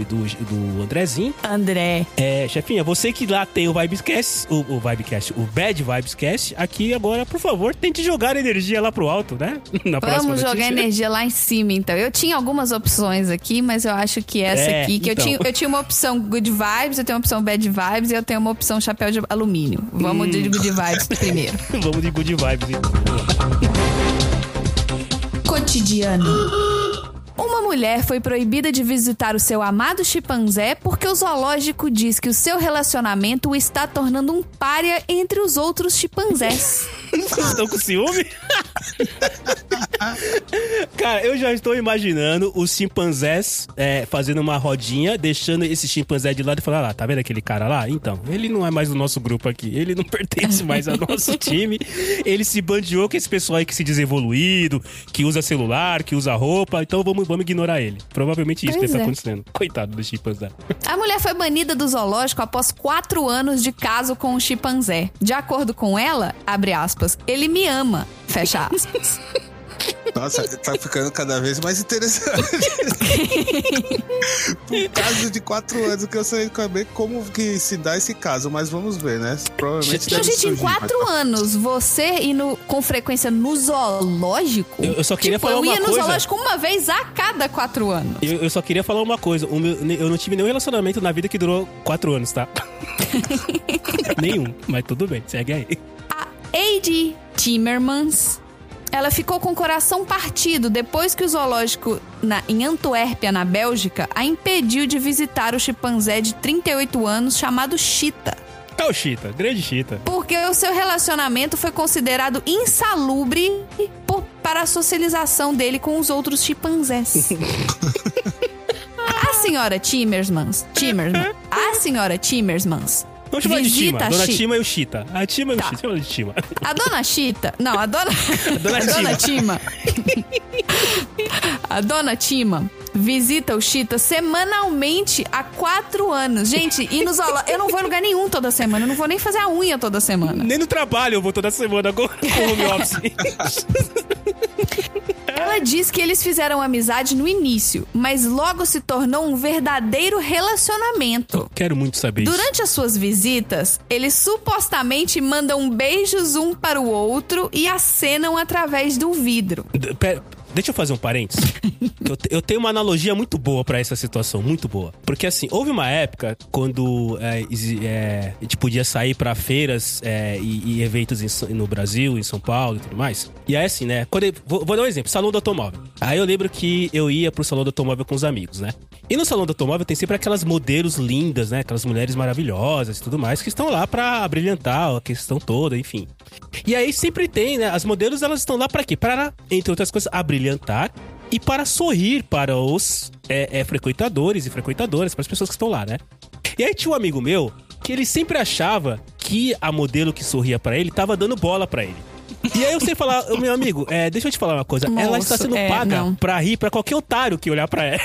e do, do Andrezinho. André. É, chefinha, você que lá tem o Vibescast, o, o Vibecast, o Bad Vibescast, aqui agora, por favor, tente jogar energia lá pro alto, né? Na Vamos jogar energia lá em cima, então. Eu tinha algumas opções aqui, mas eu acho que essa É, aqui, que então. eu, tinha, eu tinha uma opção good vibes, eu tenho uma opção bad vibes e eu tenho uma opção chapéu de alumínio. Vamos Hum. de good vibes primeiro. Vamos de good vibes, então. Cotidiano. Uma mulher foi proibida de visitar o seu amado chimpanzé porque o zoológico diz que o seu relacionamento o está tornando um pária entre os outros chimpanzés. Estão com ciúme? Cara, eu já estou imaginando os chimpanzés é, fazendo uma rodinha, deixando esse chimpanzé de lado e falando: ah lá, tá vendo aquele cara lá? Então, ele não é mais do nosso grupo aqui, ele não pertence mais ao nosso time. Ele se bandeou com esse pessoal aí que se diz evoluído, que usa celular, que usa roupa, então vamos, vamos ignorar ele. Provavelmente isso Pois deve estar é. acontecendo. Coitado do chimpanzé. A mulher foi banida do zoológico após quatro anos de caso com o chimpanzé. De acordo com ela, abre aspas, ele me ama, fecha aspas. Nossa, tá ficando cada vez mais interessante. Por caso de quatro anos que eu sei saber como que se dá esse caso, mas vamos ver, né? Provavelmente Então, deve gente, em quatro mas- anos, você indo com frequência no zoológico? Eu- eu só queria tipo, falar eu ia uma no coisa. zoológico uma vez a cada quatro anos. Eu, eu só queria falar uma coisa: eu não tive nenhum relacionamento na vida que durou quatro anos, tá? nenhum, mas tudo bem, segue aí. A Heidi Timmermans, ela ficou com o coração partido depois que o zoológico na- em Antuérpia, na Bélgica, a impediu de visitar o chimpanzé de 38 anos chamado Chita. É o Chita, grande Chita. Porque o seu relacionamento foi considerado insalubre para a socialização dele com os outros chimpanzés. a senhora Timmermans, Timmermans, a senhora Timmermans Vamos chamar de Visita Tima. Dona Chi- Tima e o Chita. A Tima e Tá. o Chita. Chama de Tima. A dona Chita. Não, a dona. dona a dona Tima. a dona Tima visita o Chita semanalmente há quatro anos. Gente, e nos zoológico. Eu não vou em lugar nenhum toda semana. Eu não vou nem fazer a unha toda semana. Nem no trabalho eu vou toda semana com com home office. Ela diz que eles fizeram amizade no início, mas logo se tornou um verdadeiro relacionamento. Quero muito saber isso. Durante as suas visitas, eles supostamente mandam beijos um para o outro e acenam através do vidro. Pera, deixa eu fazer um parênteses. eu, eu tenho uma analogia muito boa pra essa situação, muito boa. Porque assim, houve uma época quando é, é, a gente podia sair pra feiras é, e, e eventos em no Brasil, em São Paulo e tudo mais. E aí assim, né? Quando eu- vou, vou dar um exemplo, salão do automóvel. Aí eu lembro que eu ia pro salão do automóvel com os amigos, né? E no salão do automóvel tem sempre aquelas modelos lindas, né? Aquelas mulheres maravilhosas e tudo mais que estão lá pra brilhantar a questão toda, enfim. E aí sempre tem, né? As modelos elas estão lá pra quê? Para, entre outras coisas, abrilhantar e para sorrir para os é, é, frequentadores e frequentadoras, para as pessoas que estão lá, né? E aí tinha um amigo meu que ele sempre achava que a modelo que sorria pra ele tava dando bola pra ele. E aí eu sempre falar, "Ô, meu amigo, é, deixa eu te falar uma coisa. ela está sendo é, paga não. pra rir pra qualquer otário que olhar pra ela.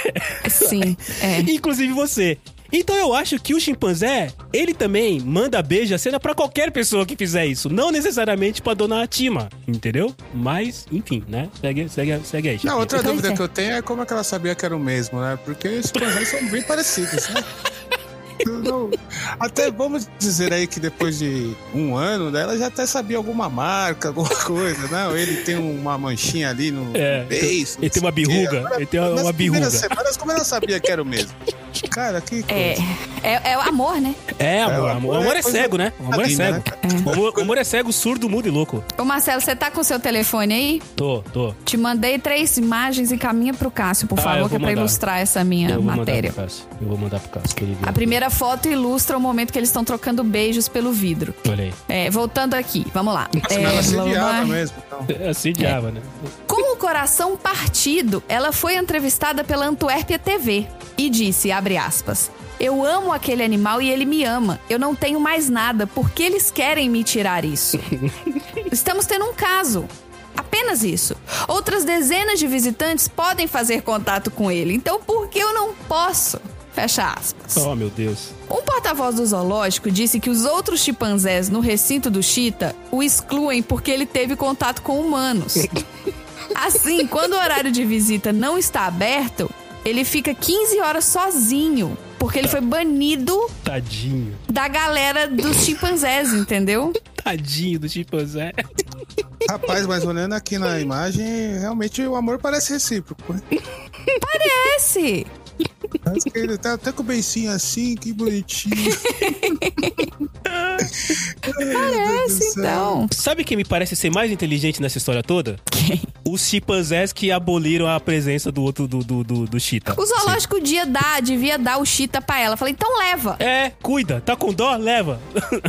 Sim, é. Inclusive você. Então eu acho que o chimpanzé, ele também manda beijo a cena pra qualquer pessoa que fizer isso. Não necessariamente pra dona Tima, entendeu? Mas, enfim, né? Segue, segue, segue aí. Não, outra Pois dúvida é. que eu tenho é como é que ela sabia que era o mesmo, né? Porque os chimpanzés são bem parecidos, né? Não- até vamos dizer aí que depois de um ano, né, ela já até sabia alguma marca, alguma coisa, não? Ele tem uma manchinha ali no É, beiço. ele tem uma birruga, Agora, ele tem uma- uma birruga. Semanas, como ela sabia que era o mesmo? Cara, que coisa. É, é, é o amor, né? É, amor, É, o amor, o é é cego, né? O amor é cego. né? O amor, o é cego, surdo, mudo e louco. Ô Marcelo, você tá com seu telefone aí? Tô, tô. Te mandei três imagens e caminha pro Cássio, por Ah, favor, que é pra mandar. ilustrar essa minha Eu vou matéria. mandar pro Cássio. Eu vou mandar pro Cássio. que ele vê. A primeira foto ilustra o momento que eles estão trocando beijos pelo vidro. Olha aí. É, voltando aqui, vamos lá. Senão ela blá, blá, blá. sediava mesmo. Então. É assim diaba, né? Com o coração partido, ela foi entrevistada pela Antuérpia TV e disse, abre aspas, eu amo aquele animal e ele me ama. Eu não tenho mais nada, porque eles querem me tirar isso. Estamos tendo um caso. Apenas isso. Outras dezenas de visitantes podem fazer contato com ele, então por que eu não posso? Fecha aspas. Oh, meu Deus. Um porta-voz do zoológico disse que os outros chimpanzés no recinto do Chita o excluem porque ele teve contato com humanos. Assim, quando o horário de visita não está aberto, ele fica 15 horas sozinho, porque ele foi banido Tadinho. da galera dos chimpanzés, entendeu? Tadinho do chimpanzé. Rapaz, mas olhando aqui na imagem, realmente o amor parece recíproco. né? Parece! Que ele tá até com o beicinho assim, que bonitinho. Parece, então. Sabe quem me parece ser mais inteligente nessa história toda? Quem? Os chimpanzés que aboliram a presença do outro do, do, do, do Cheetah. O zoológico dia dar, devia dar o Chita pra ela. Falei, então leva. É, cuida. Tá com dó? Leva.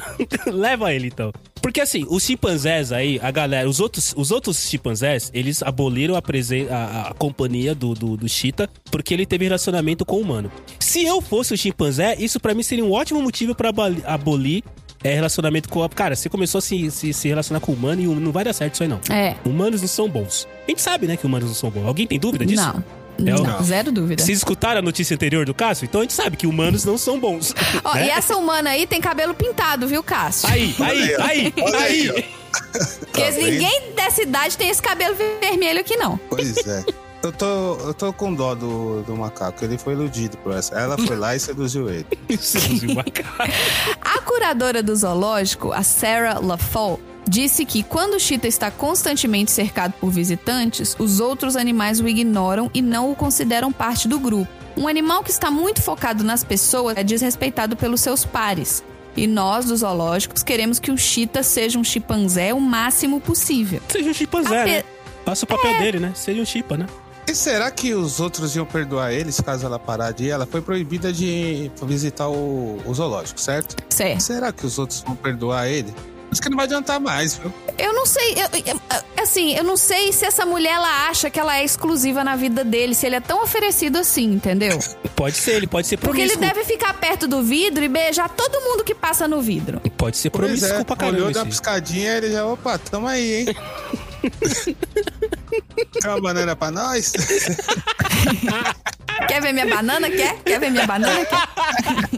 Leva ele, então. Porque assim, os chimpanzés aí, a galera, os outros, os outros chimpanzés, eles aboliram a, presen a, a companhia do, do, do Cheetah porque ele teve relacionamento com o humano. Se eu fosse o chimpanzé, isso pra mim seria um ótimo motivo pra aboli- abolir é, relacionamento com a... Cara, você começou a se, se, se relacionar com o humano e não vai dar certo isso aí, não. É. Humanos não são bons. A gente sabe, né, que humanos não são bons. Alguém tem dúvida disso? Não. É o- Não, zero dúvida. Vocês escutaram a notícia anterior do Cássio? Então a gente sabe que humanos não são bons. Ó, né? e essa humana aí tem cabelo pintado, viu, Cássio? Aí, aí, aí, Olha aí. aí, Porque Tá ninguém dessa idade tem esse cabelo vermelho aqui, não. Pois é. Eu tô, eu tô com dó do, do macaco. Ele foi iludido por essa. Ela foi lá e seduziu ele. Seduziu uma cara. A curadora do zoológico, a Sarah LaFall, disse que quando o Cheetah está constantemente cercado por visitantes, os outros animais o ignoram e não o consideram parte do grupo. Um animal que está muito focado nas pessoas é desrespeitado pelos seus pares. E nós, dos zoológicos, queremos que o Cheetah seja um chimpanzé o máximo possível. Seja um chimpanzé, Ape- né? Faça o papel dele, né? Seja um chipa, né? E será que os outros iam perdoar eles caso ela parar de ir? Ela foi proibida de visitar o, o zoológico, certo? Certo. Será que os outros vão perdoar ele? Acho que não vai adiantar mais, viu? Eu não sei, eu- eu- assim, eu não sei se essa mulher ela acha que ela é exclusiva na vida dele, se ele é tão oferecido assim, entendeu? Pode ser, ele pode ser Porque ele promíscuo. deve ficar perto do vidro e beijar todo mundo que passa no vidro. Pode ser Pois promíscuo é, pra caramba. olhou, esse- piscadinha, ele já, opa, tamo aí, hein? Tem uma banana pra nós? Quer ver minha banana? Quer? Quer ver minha banana? Quer?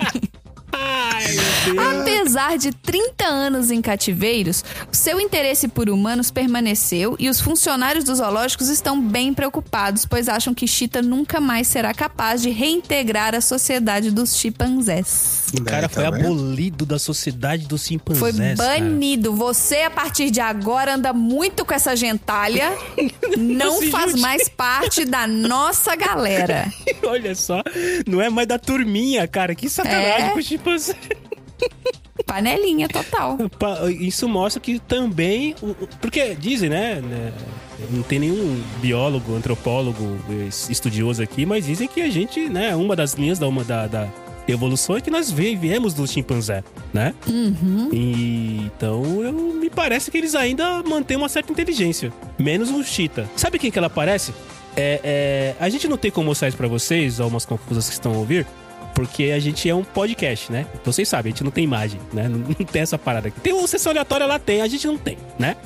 Apesar de 30 anos em cativeiros, o seu interesse por humanos permaneceu e os funcionários dos zoológicos estão bem preocupados, pois acham que Chita nunca mais será capaz de reintegrar a sociedade dos chimpanzés. O cara foi vendo? abolido da sociedade dos chimpanzés. Foi cara. banido. Você, a partir de agora, anda muito com essa gentalha. Não faz junte. mais parte da nossa galera. Olha só, não é mais da turminha, cara. Que sacanagem É. com o Panelinha total. Isso mostra que também. Porque dizem, né? né, Não tem nenhum biólogo, antropólogo eh, estudioso aqui, mas dizem que a gente, né? Uma das linhas da, uma, da, da evolução é que nós vie- viemos do chimpanzé, né? E, então, eu, me parece que eles ainda mantêm uma certa inteligência. Menos o Cheetah. Sabe quem que ela parece? É, é, a gente não tem como mostrar isso pra vocês, algumas confusas que estão a ouvir, porque a gente é um podcast, né? Então vocês sabem, a gente não tem imagem, né? Não, não tem essa parada aqui. Tem uma sessão aleatória, ela tem, a gente não tem, né?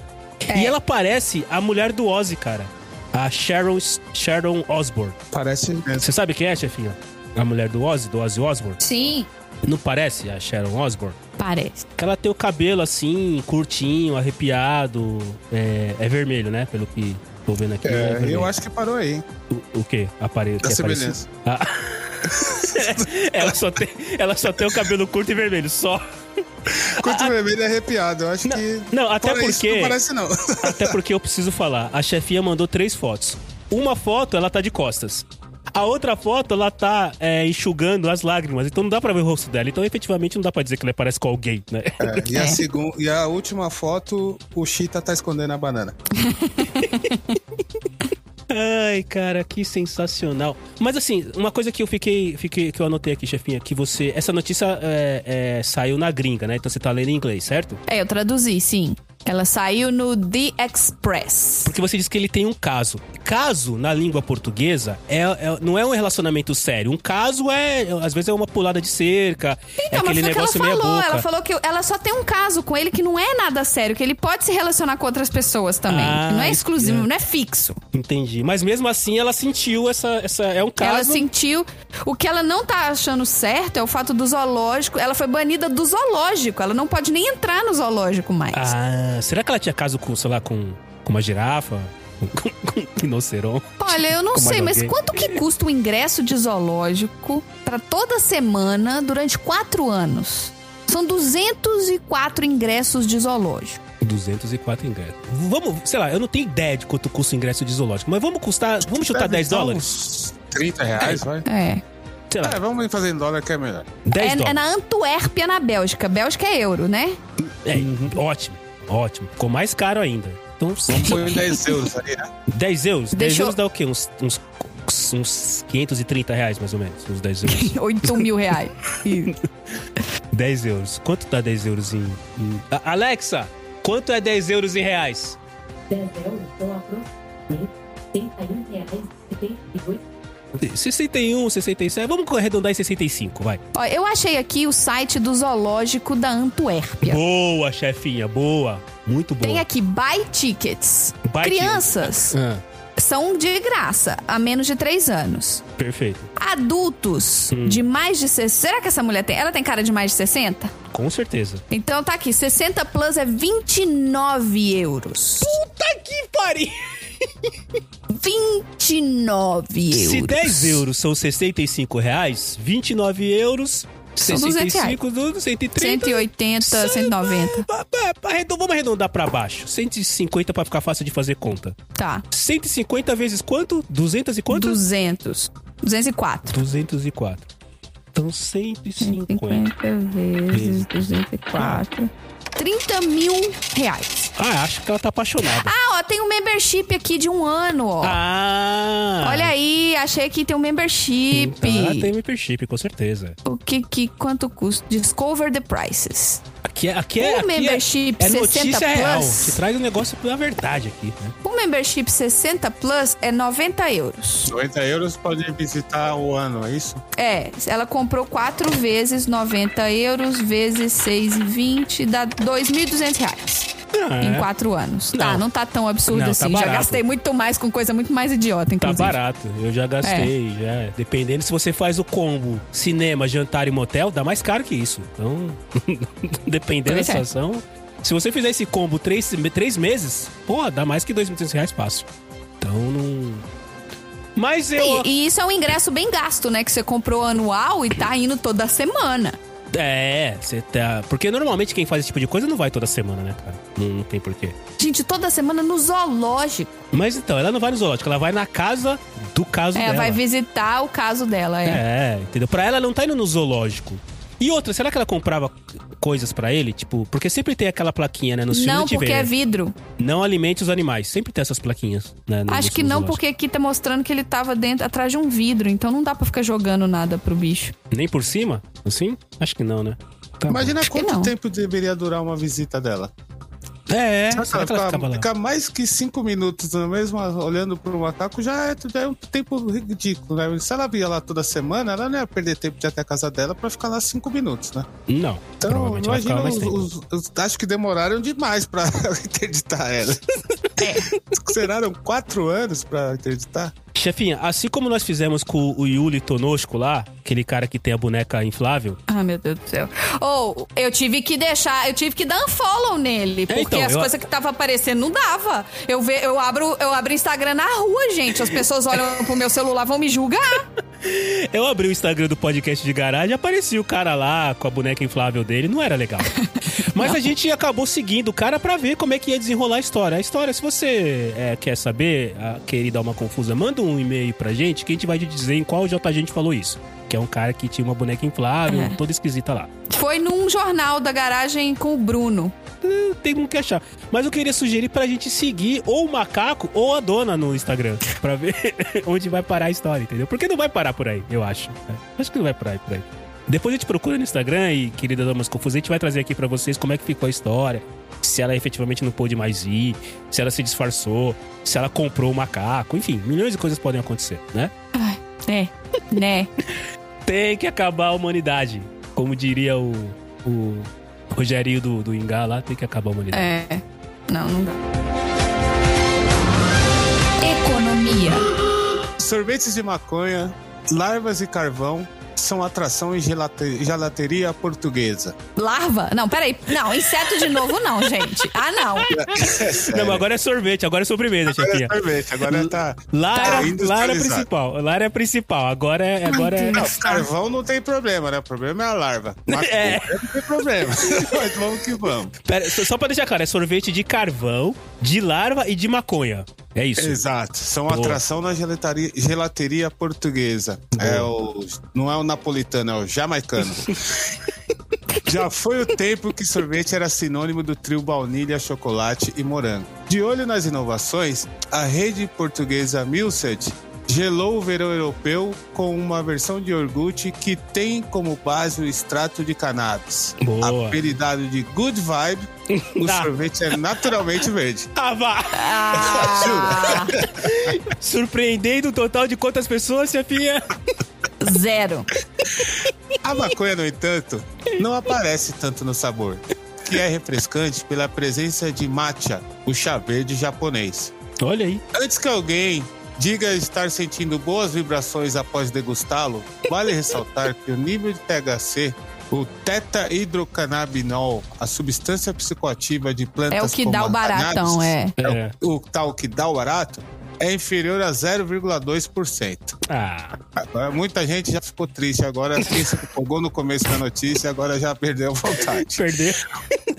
E ela parece a mulher do Ozzy, cara. A Sharon, Sharon Osbourne. Parece mesmo. Você sabe quem é, chefinha? A mulher do Ozzy, do Ozzy Osbourne? Sim. Não parece a Sharon Osbourne? Parece. Que ela tem o cabelo assim, curtinho, arrepiado. É, é vermelho, né? Pelo que tô vendo aqui. É, vermelho. eu acho que parou aí. O, o quê? Aparelho. É semelhança. Ah. ela, só tem, ela só tem o cabelo curto e vermelho, só. Curto vermelho é arrepiado, eu acho Não, que. não, até fora isso, porque- não parece, não. Até porque eu preciso falar. A chefinha mandou três fotos. Uma foto, ela tá de costas. A outra foto, ela tá é, enxugando as lágrimas. Então não dá pra ver o rosto dela. Então, efetivamente, não dá pra dizer que ela parece com alguém, né? É, e, a segun- e a última foto, o Chita tá escondendo a banana. Ai, cara, que sensacional. Mas assim, uma coisa que eu fiquei, fiquei que eu anotei aqui, chefinha, que você. Essa notícia é, é, saiu na gringa, né? Então você tá lendo em inglês, certo? É, eu traduzi, sim. Ela saiu no The Express. Porque você disse que ele tem um caso. Caso, na língua portuguesa, é, é- não é um relacionamento sério. Um caso é, às vezes, é uma pulada de cerca, é Então, aquele mas foi o que negócio ela falou. Ela falou que ela só tem um caso com ele que não é nada sério, que ele pode se relacionar com outras pessoas também. Ah, não é exclusivo, é. não é fixo. Entendi. Mas mesmo assim, ela sentiu essa. essa é um caso. Ela sentiu. O que ela não tá achando certo é o fato do zoológico. Ela foi banida do zoológico. Ela não pode nem entrar no zoológico mais. Ah, será que ela tinha caso com, sei lá, com, com uma girafa? Com, com, um rinoceronte? Olha, eu não sei, mas quanto que custa o ingresso de zoológico pra toda semana durante quatro anos? São 204 ingressos de zoológico. 204 ingressos. Vamos, sei lá, eu não tenho ideia de quanto custa o ingresso de zoológico, mas vamos custar. Vamos chutar Deve 10 dar dólares? uns 30 reais, vai. É. Sei lá, É, vamos fazer em dólar que é melhor. 10 É, é dólares. na Antuérpia, na Bélgica. Bélgica é euro, né? É, ótimo, ótimo. Ficou mais caro ainda. Então, Vamos pôr em 10 euros aí, né? 10 euros? 10 Deixa eu- euros dá o quê? Uns, uns, uns 530 reais, mais ou menos. Uns 10 euros. 8 mil reais. Isso. 10 euros. Quanto dá 10 euros em. em- Alexa, quanto é 10 euros em reais? 10 euros são aproximadamente R$ 31,78 61, 67. Vamos arredondar em 65, vai. Ó, eu achei aqui o site do zoológico da Antuérpia. Boa, chefinha, boa. Muito boa. Tem aqui buy tickets. Buy Crianças Ah, são de graça, a menos de 3 anos. perfeito. Adultos Hum. de mais de 60. Será que essa mulher tem? Ela tem cara de mais de 60? Com certeza. Então tá aqui, 60 plus é 29 euros. Puta que pariu! 29 euros. Se 10 euros são 65 reais, 29 euros, São 200 65 do 130. 180, 190. Ah, ah, arredon- Vamos arredondar pra baixo. 150 pra ficar fácil de fazer conta. Tá. 150 vezes quanto? 200 e quanto? 200. 204. 204. Então 150. 50 vezes 204. 30 mil reais. Ah, acho que ela tá apaixonada. Ah, ó, tem um membership aqui de um ano, ó. Ah! Olha aí, achei que tem um membership. Tá, tem membership, com certeza. O que, que quanto custa? Discover the prices. Aqui é, aqui é, O aqui é- membership é, 60 notícia real. plus. Te traz o negócio da verdade aqui, né? O membership 60 plus é 90 euros. 90 euros pode visitar o ano, é isso? É, ela comprou quatro vezes 90 euros vezes 6,20 dá 2.200 reais Ah, em é. quatro anos. Tá, Não. não tá tão absurdo Não, tá assim. Já barato. gastei muito mais com coisa muito mais idiota, Tá inclusive. barato, eu já gastei, já. Dependendo se você faz o combo cinema, jantar e motel, dá mais caro que isso. Então, dependendo Pois da é. situação. Se você fizer esse combo três, três meses, pô, dá mais que 2.800 reais fácil. Então não. Mas eu. E, e isso é um ingresso bem gasto, né? Que você comprou anual e tá indo toda semana. É, você tá. Porque normalmente quem faz esse tipo de coisa não vai toda semana, né, cara? Não, não tem porquê. Gente, toda semana no zoológico. Mas então, ela não vai no zoológico, ela vai na casa do caso É, dela. vai visitar o caso dela, é. É, entendeu? Pra ela, ela não tá indo no zoológico. E outra, será que ela comprava coisas pra ele? Tipo, porque sempre tem aquela plaquinha, né? Nos filmes Não, porque vê, é vidro. Não alimente os animais. Sempre tem essas plaquinhas, né? no- Acho no que não, porque aqui tá mostrando que ele tava dentro, atrás de um vidro. Então não dá pra ficar jogando nada pro bicho. Nem por cima? Assim? Acho que não, né? Tá Imagina quanto tempo deveria durar uma visita dela. É, será ficava ficar, lá? ficar mais que cinco minutos na mesma, olhando pro macaco já é, já é um tempo ridículo, né? Se ela via lá toda semana, ela não ia perder tempo de ir até a casa dela pra ficar lá cinco minutos, né? Não, Então, imagina, os, os- os- acho que demoraram demais pra interditar ela. Consideraram quatro anos pra interditar? Chefinha, assim como nós fizemos com o Yuli Tonosco lá, aquele cara que tem a boneca inflável, Ah, meu Deus do céu. Ou, eu tive que deixar, eu tive que dar um follow nele, porque então, as eu- coisas que tava aparecendo não dava. Eu, ve, eu, abro, eu abro Instagram na rua, gente. As pessoas olham pro meu celular, vão me julgar. eu abri o Instagram do podcast de garagem, aparecia o cara lá com a boneca inflável dele, não era legal. Mas a gente acabou seguindo o cara pra ver como é que ia desenrolar a história. A história, se você é, quer saber, a, querer dar uma confusa, manda um e-mail pra gente que a gente vai te dizer em qual JG a gente falou isso. Que é um cara que tinha uma boneca inflável, É. toda esquisita lá. Foi num jornal da garagem com o Bruno. Eh, Tem como que achar. Mas eu queria sugerir pra gente seguir ou o macaco ou a dona no Instagram. Pra ver onde vai parar a história, entendeu? Porque não vai parar por aí, eu acho. né? Acho que não vai parar por aí. Depois a gente procura no Instagram e, querida Damas Confusas, a gente vai trazer aqui pra vocês como é que ficou a história. Se ela efetivamente não pôde mais ir, se ela se disfarçou, se ela comprou o macaco, enfim, milhões de coisas podem acontecer, né? Ai, é, né? Tem que acabar a humanidade. Como diria o, o Rogerinho do, do Ingá lá, tem que acabar a humanidade. É. Não, não dá. Economia. Sorvetes de maconha, larvas e carvão são atração em gelate- gelateria portuguesa. Larva? Não, peraí. Não, inseto de novo não, gente. Ah, não. Não, mas agora é sorvete, agora é sobremesa, Agora chefinha. é sorvete, agora tá. Lá, tá era, lá era industrializado. principal. Lá era principal. Agora é. Agora é... Não, carvão não tem problema, né? O problema é a larva. Maconha É. não tem problema. Mas vamos que vamos. Pera, só só pra deixar claro, é sorvete de carvão, de larva e de maconha. É isso. Exato. São Boa. atração na gelataria, gelateria portuguesa. É o, não é o napolitano, é o jamaicano. Já foi o tempo que sorvete era sinônimo do trio baunilha, chocolate e morango. De olho nas inovações, a rede portuguesa Milsed gelou o verão europeu com uma versão de iogurte que tem como base o extrato de cannabis. Boa. Apelidado de Good Vibe, o Tá. sorvete é naturalmente verde. Ah, vá! Ah, Surpreendendo o total de quantas pessoas, chefinha? zero. A maconha, no entanto, não aparece tanto no sabor, que é refrescante pela presença de matcha, o chá verde japonês. Olha aí. Antes que alguém diga estar sentindo boas vibrações após degustá-lo, vale ressaltar que o nível de THC, o teta-hidrocannabinol, a substância psicoativa de plantas É o que dá o baratão, cannabis, é. É. o tal que dá o barato, é inferior a 0,2%. Ah, Agora, muita gente já ficou triste agora, quem se empolgou no começo da notícia, agora já perdeu a vontade. perdeu.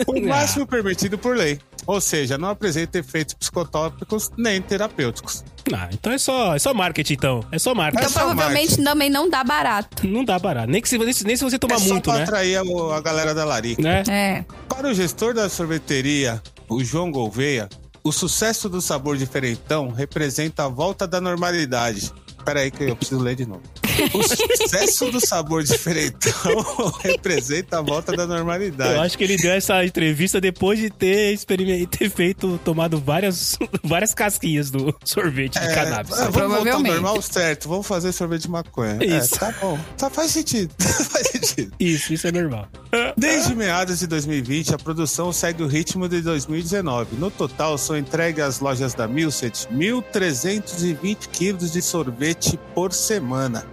O máximo permitido por lei, ou seja, não apresenta efeitos psicotópicos nem terapêuticos. Ah, então é só, é só marketing, então. É só marketing. Então só provavelmente marketing. também não dá barato. Não dá barato. Nem, que se, nem se- nem se você tomar é só muito, pra né? atrair a, a galera da Larica. né? É. Para o gestor da sorveteria, o João Gouveia, o sucesso do sabor diferentão representa a volta da normalidade, Pera aí que eu preciso ler de novo. O sucesso do sabor diferentão representa a volta da normalidade. Eu acho que ele deu essa entrevista depois de ter, ter feito, tomado várias, várias casquinhas do sorvete de É, cannabis. ah, vamos voltar ao normal, certo. Vamos fazer sorvete de maconha. Isso. É, tá bom. Tá, faz sentido. faz sentido. Isso, isso é normal. Desde meados de 2020, a produção segue o ritmo de 2019. No total, são entregues às lojas da Milset 1.320 quilos de sorvete por semana.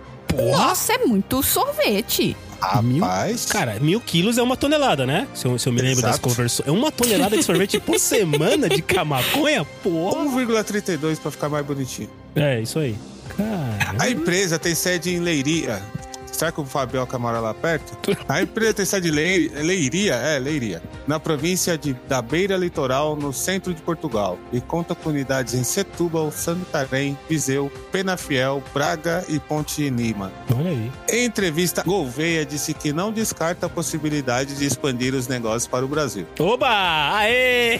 Nossa, é muito sorvete. Rapaz, Cara, mil quilos é uma tonelada, né? Se eu, se eu me lembro das Exato. conversões. É uma tonelada de sorvete por semana de camaconha? Porra! 1,32 para ficar mais bonitinho. É, isso aí. Cara. A empresa tem sede em Leiria. Será que o Fabioca mora lá perto? A empresa tem sede em Lei- Leiria, é, Leiria, na província de, da Beira Litoral, no centro de Portugal, e conta com unidades em Setúbal, Santarém, Viseu, Penafiel, Braga e Ponte Lima. Olha aí. Em entrevista, Gouveia disse que não descarta a possibilidade de expandir os negócios para o Brasil. Oba! Aê!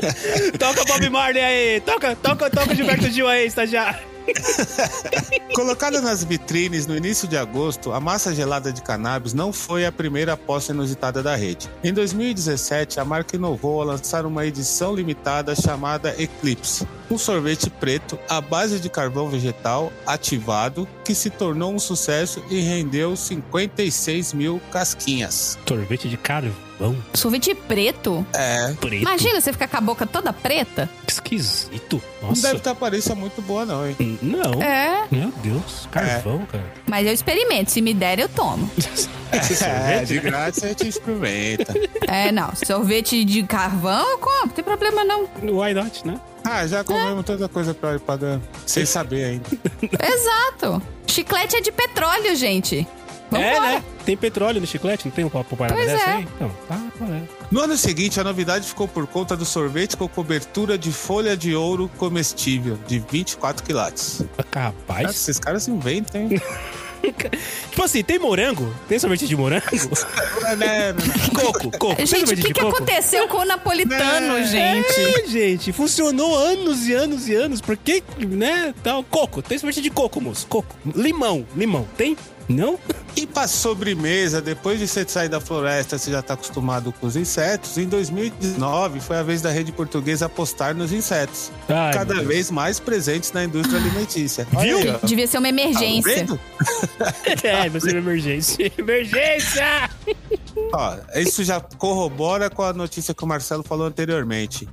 toca Bob Marley aí! Toca, toca, toca Gilberto Gil aí, estagiário! Colocada nas vitrines no início de agosto, a massa gelada de cannabis não foi a primeira aposta inusitada da rede. Em 2017, a marca inovou ao lançar uma edição limitada chamada Eclipse, um sorvete preto à base de carvão vegetal ativado que se tornou um sucesso e rendeu 56 mil casquinhas. Sorvete de carvão Sorvete preto. É, preto. Imagina você ficar com a boca toda preta. Esquisito. não Nossa. deve ter aparência muito boa não, hein? Não. É, Meu Deus. Carvão, cara. mas eu experimento. Se me der, eu tomo. É, sorvete, de grátis a gente experimenta. É, não. Sorvete de carvão, eu compro. Não tem problema, não. Why not, né? Ah, já comemos tanta coisa pra ir pagando. Sem saber ainda. Exato. Chiclete é de petróleo, gente. Vambora. É, né? Tem petróleo no chiclete, não tem um papo parada Pois dessa é. aí? Então, tá, tá, é. No ano seguinte, a novidade ficou por conta do sorvete com cobertura de folha de ouro comestível de 24 quilates. Cara, Capaz. esses caras inventam, hein? Tipo assim, tem morango? Tem sorvete de morango? Coco, coco. Gente, o que, que coco? aconteceu com o napolitano, É. gente? É, gente, funcionou anos e anos e anos. Por que, né? Tal, coco. Tem sorvete de coco, moço. Coco. Limão, limão. Tem? Não? E pra sobremesa, depois de você sair da floresta, você já tá acostumado com os insetos. Em 2019, foi a vez da rede portuguesa apostar nos insetos. Ai, cada Deus. vez mais presentes na indústria alimentícia. Viu? aí. Devia ser uma Tá emergência. vendo? É, vai ser uma emergência. Emergência! Ó, isso já corrobora com a notícia que o Marcelo falou anteriormente.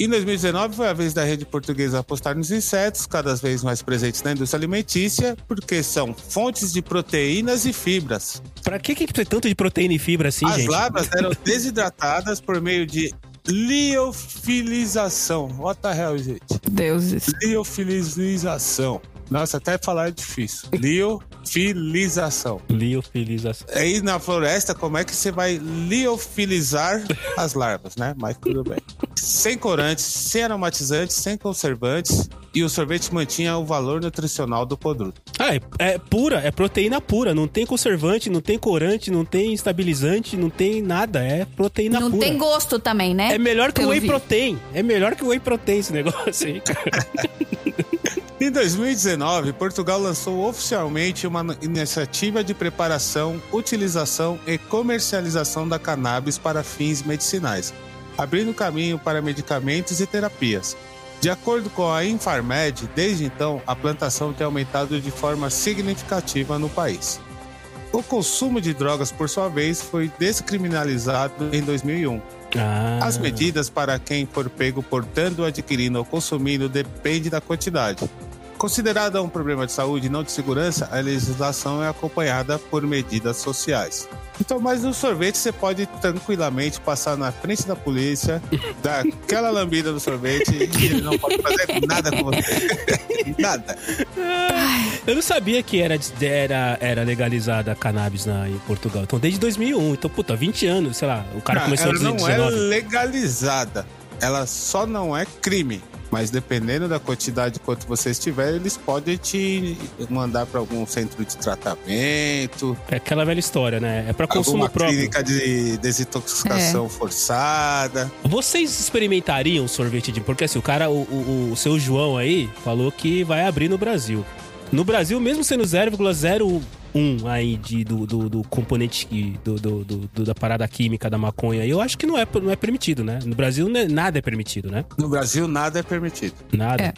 Em 2019 foi a vez da rede portuguesa apostar nos insetos, cada vez mais presentes na indústria alimentícia, porque são fontes de proteínas e fibras. Pra que que precisa tanto de proteína e fibra assim, As gente? larvas eram desidratadas por meio de liofilização. What the hell, gente? Deuses. Liofilização. Nossa, até falar é difícil. Liofilização. Liofilização. Aí na floresta, como é que você vai liofilizar as larvas, né? Mas tudo bem. Sem corantes, sem aromatizantes, sem conservantes. E o sorvete mantinha o valor nutricional do produto. Ah, é, é pura, é proteína pura. Não tem conservante, não tem corante, não tem estabilizante, não tem nada. É proteína Não pura. tem gosto também, né? É melhor que o whey visto. protein. É melhor que o whey protein esse negócio aí, cara. Em 2019, Portugal lançou oficialmente uma iniciativa de preparação, utilização e comercialização da cannabis para fins medicinais, abrindo caminho para medicamentos e terapias. De acordo com a Infarmed, desde então, a plantação tem aumentado de forma significativa no país. O consumo de drogas, por sua vez, foi descriminalizado em 2001. Ah, As medidas para quem for pego portando, adquirindo ou consumindo depende da quantidade. Considerada um problema de saúde e não de segurança, a legislação é acompanhada por medidas sociais. Então, mas no sorvete você pode tranquilamente passar na frente da polícia, dar aquela lambida no sorvete e ele não pode fazer nada com você. nada. Eu não sabia que era, era, era legalizada a cannabis na, em Portugal. Então, desde 2001. Então, puta, 20 anos, sei lá. O cara Não, começou ela em não é 2019. legalizada. Ela só não é crime. Mas dependendo da quantidade quanto você estiver, eles podem te mandar para algum centro de tratamento, É aquela velha história, né? É pra consumo alguma próprio. clínica de desintoxicação forçada. Vocês experimentariam sorvete de... Porque assim, o cara, o, o, o seu João aí, falou que vai abrir no Brasil. No Brasil, mesmo sendo 0,01 aí de, do, do, do componente que- do, do- do- do- da parada química da maconha, eu acho que não é, não é permitido, né? No Brasil, né, nada é permitido, né? No Brasil, nada é permitido. Nada. É.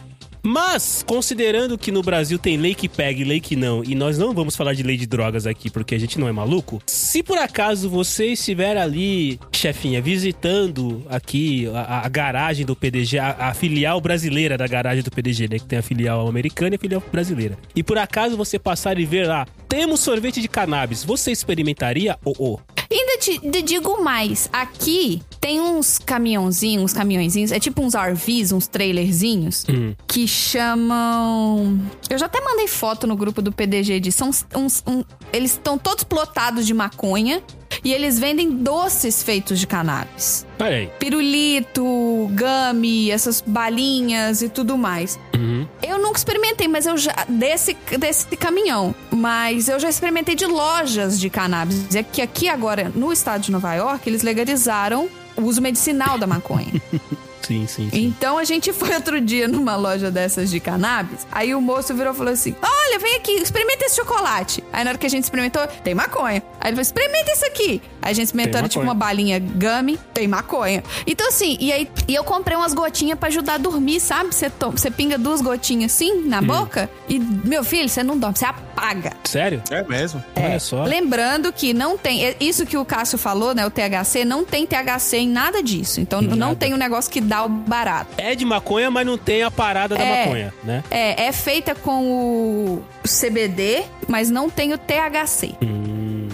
Mas, considerando que no Brasil tem lei que pega e lei que não, e nós não vamos falar de lei de drogas aqui porque a gente não é maluco, se por acaso você estiver ali, chefinha, visitando aqui a, a garagem do PDG, a, a filial brasileira da garagem do PDG, né? Que tem a filial americana e a filial brasileira. E por acaso você passar e ver lá, temos sorvete de cannabis, você experimentaria? Oh, oh. Ainda te, te digo mais. Aqui tem uns caminhãozinhos, uns caminhõezinhos, é tipo uns RVs, uns trailerzinhos, que chamam. Eu já até mandei foto no grupo do PDG disso. São uns. uns- um- eles estão todos plotados de maconha e eles vendem doces feitos de cannabis. Olha aí. Pirulito, gummy, essas balinhas e tudo mais. Uhum. Eu nunca experimentei, mas eu já. Desse, desse caminhão. Mas eu já experimentei de lojas de cannabis. É que aqui agora, no estado de Nova York, eles legalizaram o uso medicinal da maconha. Sim, sim, sim. Então a gente foi outro dia numa loja dessas de cannabis. Aí o moço virou e falou assim: Olha, vem aqui, experimenta esse chocolate. Aí na hora que a gente experimentou, tem maconha. Aí ele falou: experimenta isso aqui. Aí a gente experimentou, Tem era tipo uma balinha gummy, tem maconha. Então assim, e aí e eu comprei umas gotinhas pra ajudar a dormir, sabe? Você, você pinga duas gotinhas assim na boca e, meu filho, você não dorme, você apaga. Sério? É mesmo. Olha só. Lembrando que não tem. é Isso que o Cássio falou, né? O THC, não tem THC em nada disso. Então não Nada. tem um negócio que dá barato. É de maconha, mas não tem a parada da É. maconha, né? É, é feita com o CBD, mas não tem o THC. Hum,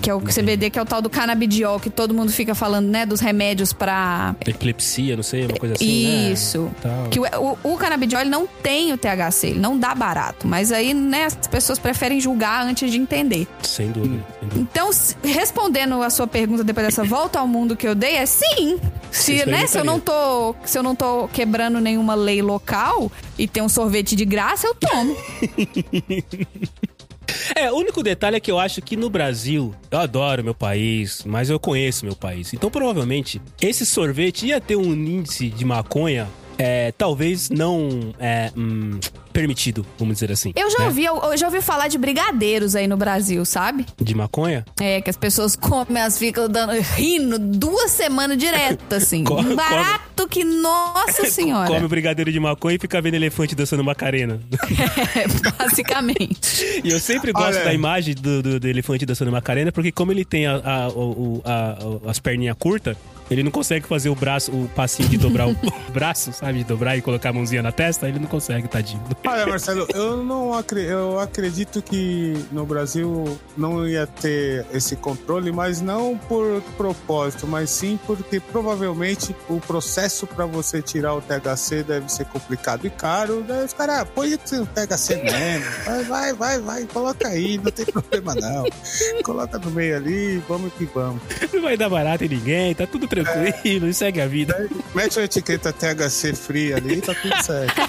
Que é o CBD, que é o tal do canabidiol, que todo mundo fica falando, né? Dos remédios pra. epilepsia, não sei, uma coisa assim, né? Isso. Tal. Que o, o, o canabidiol ele não tem o THC, ele não dá barato. Mas aí, né, as pessoas preferem julgar antes de entender. Sem dúvida, sem dúvida. Então, respondendo a sua pergunta depois dessa volta ao mundo que eu dei, é sim. Se, né, se eu não tô, se eu não tô quebrando nenhuma lei local e tem um sorvete de graça, eu tomo. É, o único detalhe é que eu acho que no Brasil, eu adoro meu país, mas eu conheço meu país. Então, provavelmente, esse sorvete ia ter um índice de maconha, é, talvez não é, hum, permitido, vamos dizer assim. Eu já né? ouvi, eu, eu já ouvi falar de brigadeiros aí no Brasil, sabe? De maconha? É, que as pessoas comem, elas ficam dando, rindo duas semanas direto, assim. Um barato que, nossa senhora. Come o brigadeiro de maconha e fica vendo elefante dançando Macarena. É, basicamente. E eu sempre gosto Olha. da imagem do, do- do elefante dançando Macarena, porque como ele tem a- a- a- as perninhas curtas, ele não consegue fazer o braço, o passinho de dobrar o braço, sabe? De dobrar e colocar a mãozinha na testa, ele não consegue, tadinho. Olha, Marcelo, eu não acre- eu acredito que no Brasil não ia ter esse controle, mas não por propósito, mas sim porque provavelmente o processo para você tirar o THC deve ser complicado e caro. Daí os caras, ah, põe o THC mesmo. Vai, vai, vai, vai, coloca aí, não tem problema não. Coloca no meio ali, vamos que vamos. Não vai dar barato em ninguém, tá tudo tranquilo, e segue a vida. Mete a etiqueta THC free ali, tá tudo certo.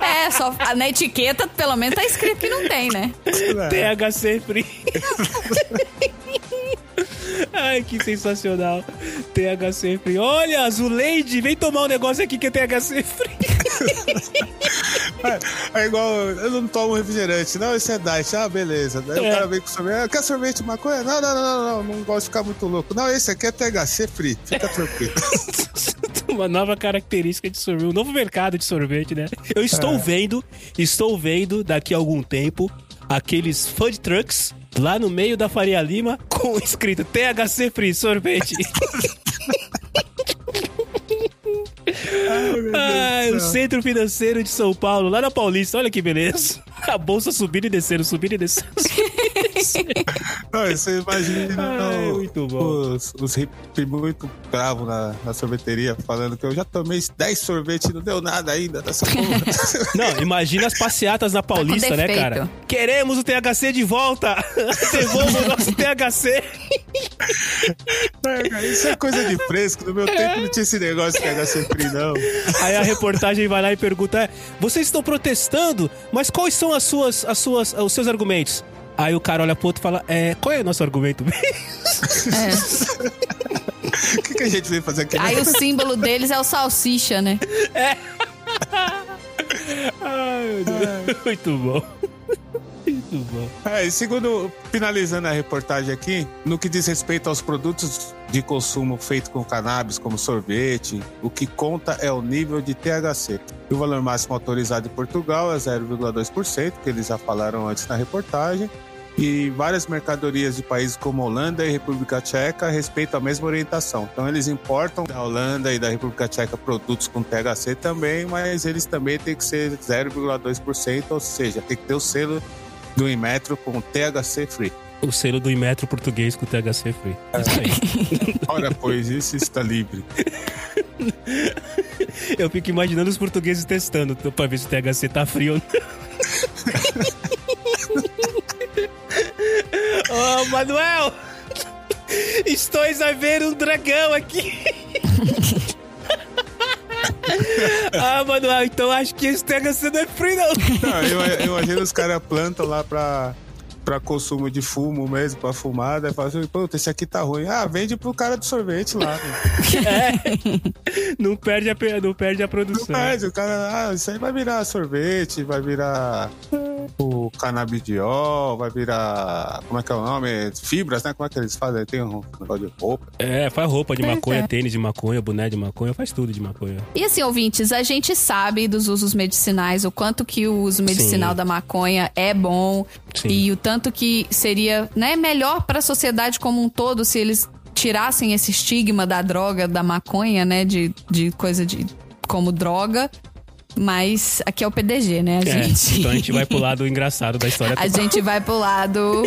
É, só na etiqueta, pelo menos tá escrito que não tem, né? É. THC free. Ai, que sensacional. THC free. Olha, Azuleide, vem tomar um negócio aqui que é THC free. É, é igual, eu não tomo refrigerante. Não, esse é diet. Ah, beleza. Daí É. o cara vem com sorvete. Ah, quer sorvete de maconha? Não, não, não, não, não. Não gosto de ficar muito louco. Não, esse aqui é THC free. Fica tranquilo. Uma nova característica de sorvete, um novo mercado de sorvete, né? Eu estou É. vendo, estou vendo daqui a algum tempo aqueles food trucks lá no meio da Faria Lima com escrito THC Free sorvete. Ai, o Centro Financeiro de São Paulo, lá na Paulista, olha que beleza. A bolsa subindo e descendo, subindo e descendo. Não, você imagina Ai, não, muito bom. os, os hippies muito bravos na, na sorveteria falando que eu já tomei 10 sorvetes e não deu nada ainda dessa porra. Não, imagina as passeatas na Paulista, né, defeito. cara? Queremos o THC de volta! Devolva o nosso THC! É, cara, Isso é coisa de fresco. No meu tempo não tinha esse negócio de THC free, não. Aí a reportagem vai lá e pergunta: "É, vocês estão protestando, mas quais são as suas, as suas, os seus argumentos? Aí o cara olha pro outro e fala: é, qual é o nosso argumento? O que, que a gente veio fazer aqui? Aí o símbolo deles é o salsicha, né? Ai, meu Deus. Muito bom. Muito bom. É, e segundo, finalizando a reportagem aqui, no que diz respeito aos produtos de consumo feito com cannabis, como sorvete, o que conta é o nível de THC. E o valor máximo autorizado em Portugal é 0,2%, que eles já falaram antes na reportagem. E várias mercadorias de países como Holanda e República Tcheca respeitam a mesma orientação. Então, eles importam da Holanda e da República Tcheca produtos com THC também, mas eles também têm que ser 0,2%, ou seja, tem que ter o selo do Inmetro com THC free. O selo do Imetro português com THC free. Isso aí. Ora, pois isso está livre. Eu fico imaginando os portugueses testando pra ver se o THC tá frio ou não. Manuel! Estou a ver um dragão aqui. ah, Manuel, então acho que esse THC não é free, não. Não, eu, eu imagino os caras plantam lá pra, pra consumo de fumo mesmo, pra fumada. E falam assim, puta, esse aqui tá ruim. Ah, vende pro cara do sorvete lá. né? Não perde a, não perde a Não produção. perde, o cara, ah, isso aí vai virar sorvete, vai virar o canabidiol, vai virar, como é que é o nome? Fibras, né? Como é que eles fazem? Tem um negócio de roupa. É, faz roupa de Pois maconha, é. tênis de maconha, boné de maconha, faz tudo de maconha. E assim, ouvintes, a gente sabe dos usos medicinais, o quanto que o uso medicinal Sim. da maconha é bom Sim. e o tanto que seria né, melhor para a sociedade como um todo se eles tirassem esse estigma da droga, da maconha, né, de, de coisa de como droga. Mas aqui é o PDG, né, a É, gente? então a gente vai pro lado engraçado da história. A gente vai pro lado.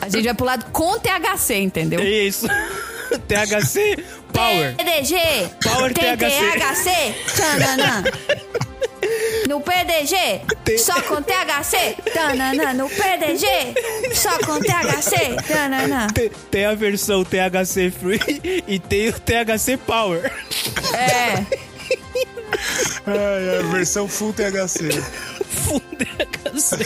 A gente vai pro lado com THC, entendeu? É isso. THC Power. PDG! Power tem THC. THC? Tananã. No PDG, Tem- só com THC. Tananã. No PDG, só com THC. Tananã. Tem, tem a versão THC Free e tem o THC Power. É. É, é a versão full THC. Full THC.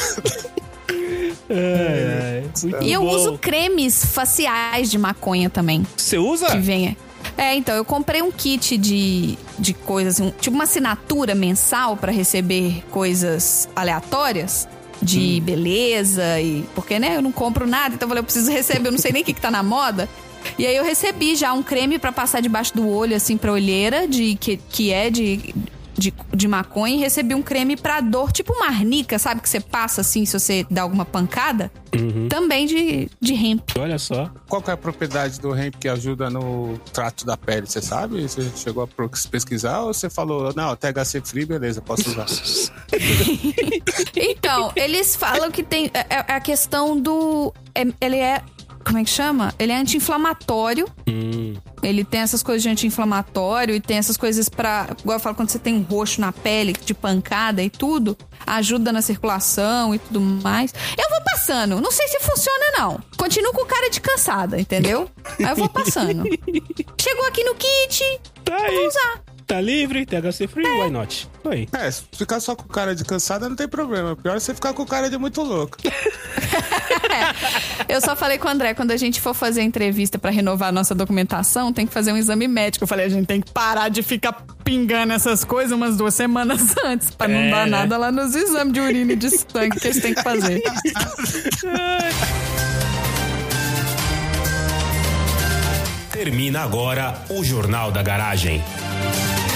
Ai, ai, muito E eu bom. uso cremes faciais de maconha também. Você usa? Que venha. É, então, eu comprei um kit de, de coisas, um- tipo uma assinatura mensal pra receber coisas aleatórias de beleza e. Porque, né, eu não compro nada, então eu falei, eu preciso receber, eu não sei nem o que, que tá na moda. E aí eu recebi já um creme pra passar debaixo do olho, assim, pra olheira, de, que, que é de, de, de maconha, e recebi um creme pra dor, tipo uma arnica, sabe? Que você passa assim se você dá alguma pancada. Também de, de hemp. Olha só. Qual que é a propriedade do hemp que ajuda no trato da pele? Você sabe? Você chegou a pesquisar ou você falou, não, THC free, beleza, posso usar? Então, eles falam que tem. É, é a questão do. é- ele é. Como é que chama? Ele é anti-inflamatório. Hum, Ele tem essas coisas de anti-inflamatório e tem essas coisas pra. Igual eu falo, quando você tem um roxo na pele, de pancada e tudo, ajuda na circulação e tudo mais. Eu vou passando. Não sei se funciona, não. Continuo com cara de cansada, entendeu? Aí eu vou passando. Chegou aqui no kit, tá vou usar. Tá livre, THC Free, why not? Tô aí. É, se ficar só com cara de cansada não tem problema. Pior é você ficar com cara de muito louco. Eu só falei com o André, quando a gente for fazer a entrevista pra renovar a nossa documentação, tem que fazer um exame médico. Eu falei, a gente tem que parar de ficar pingando essas coisas umas duas semanas antes, pra não É, dar né? nada lá nos exames de urina e de sangue que eles têm que fazer. Termina agora o Jornal da Garagem. Bye.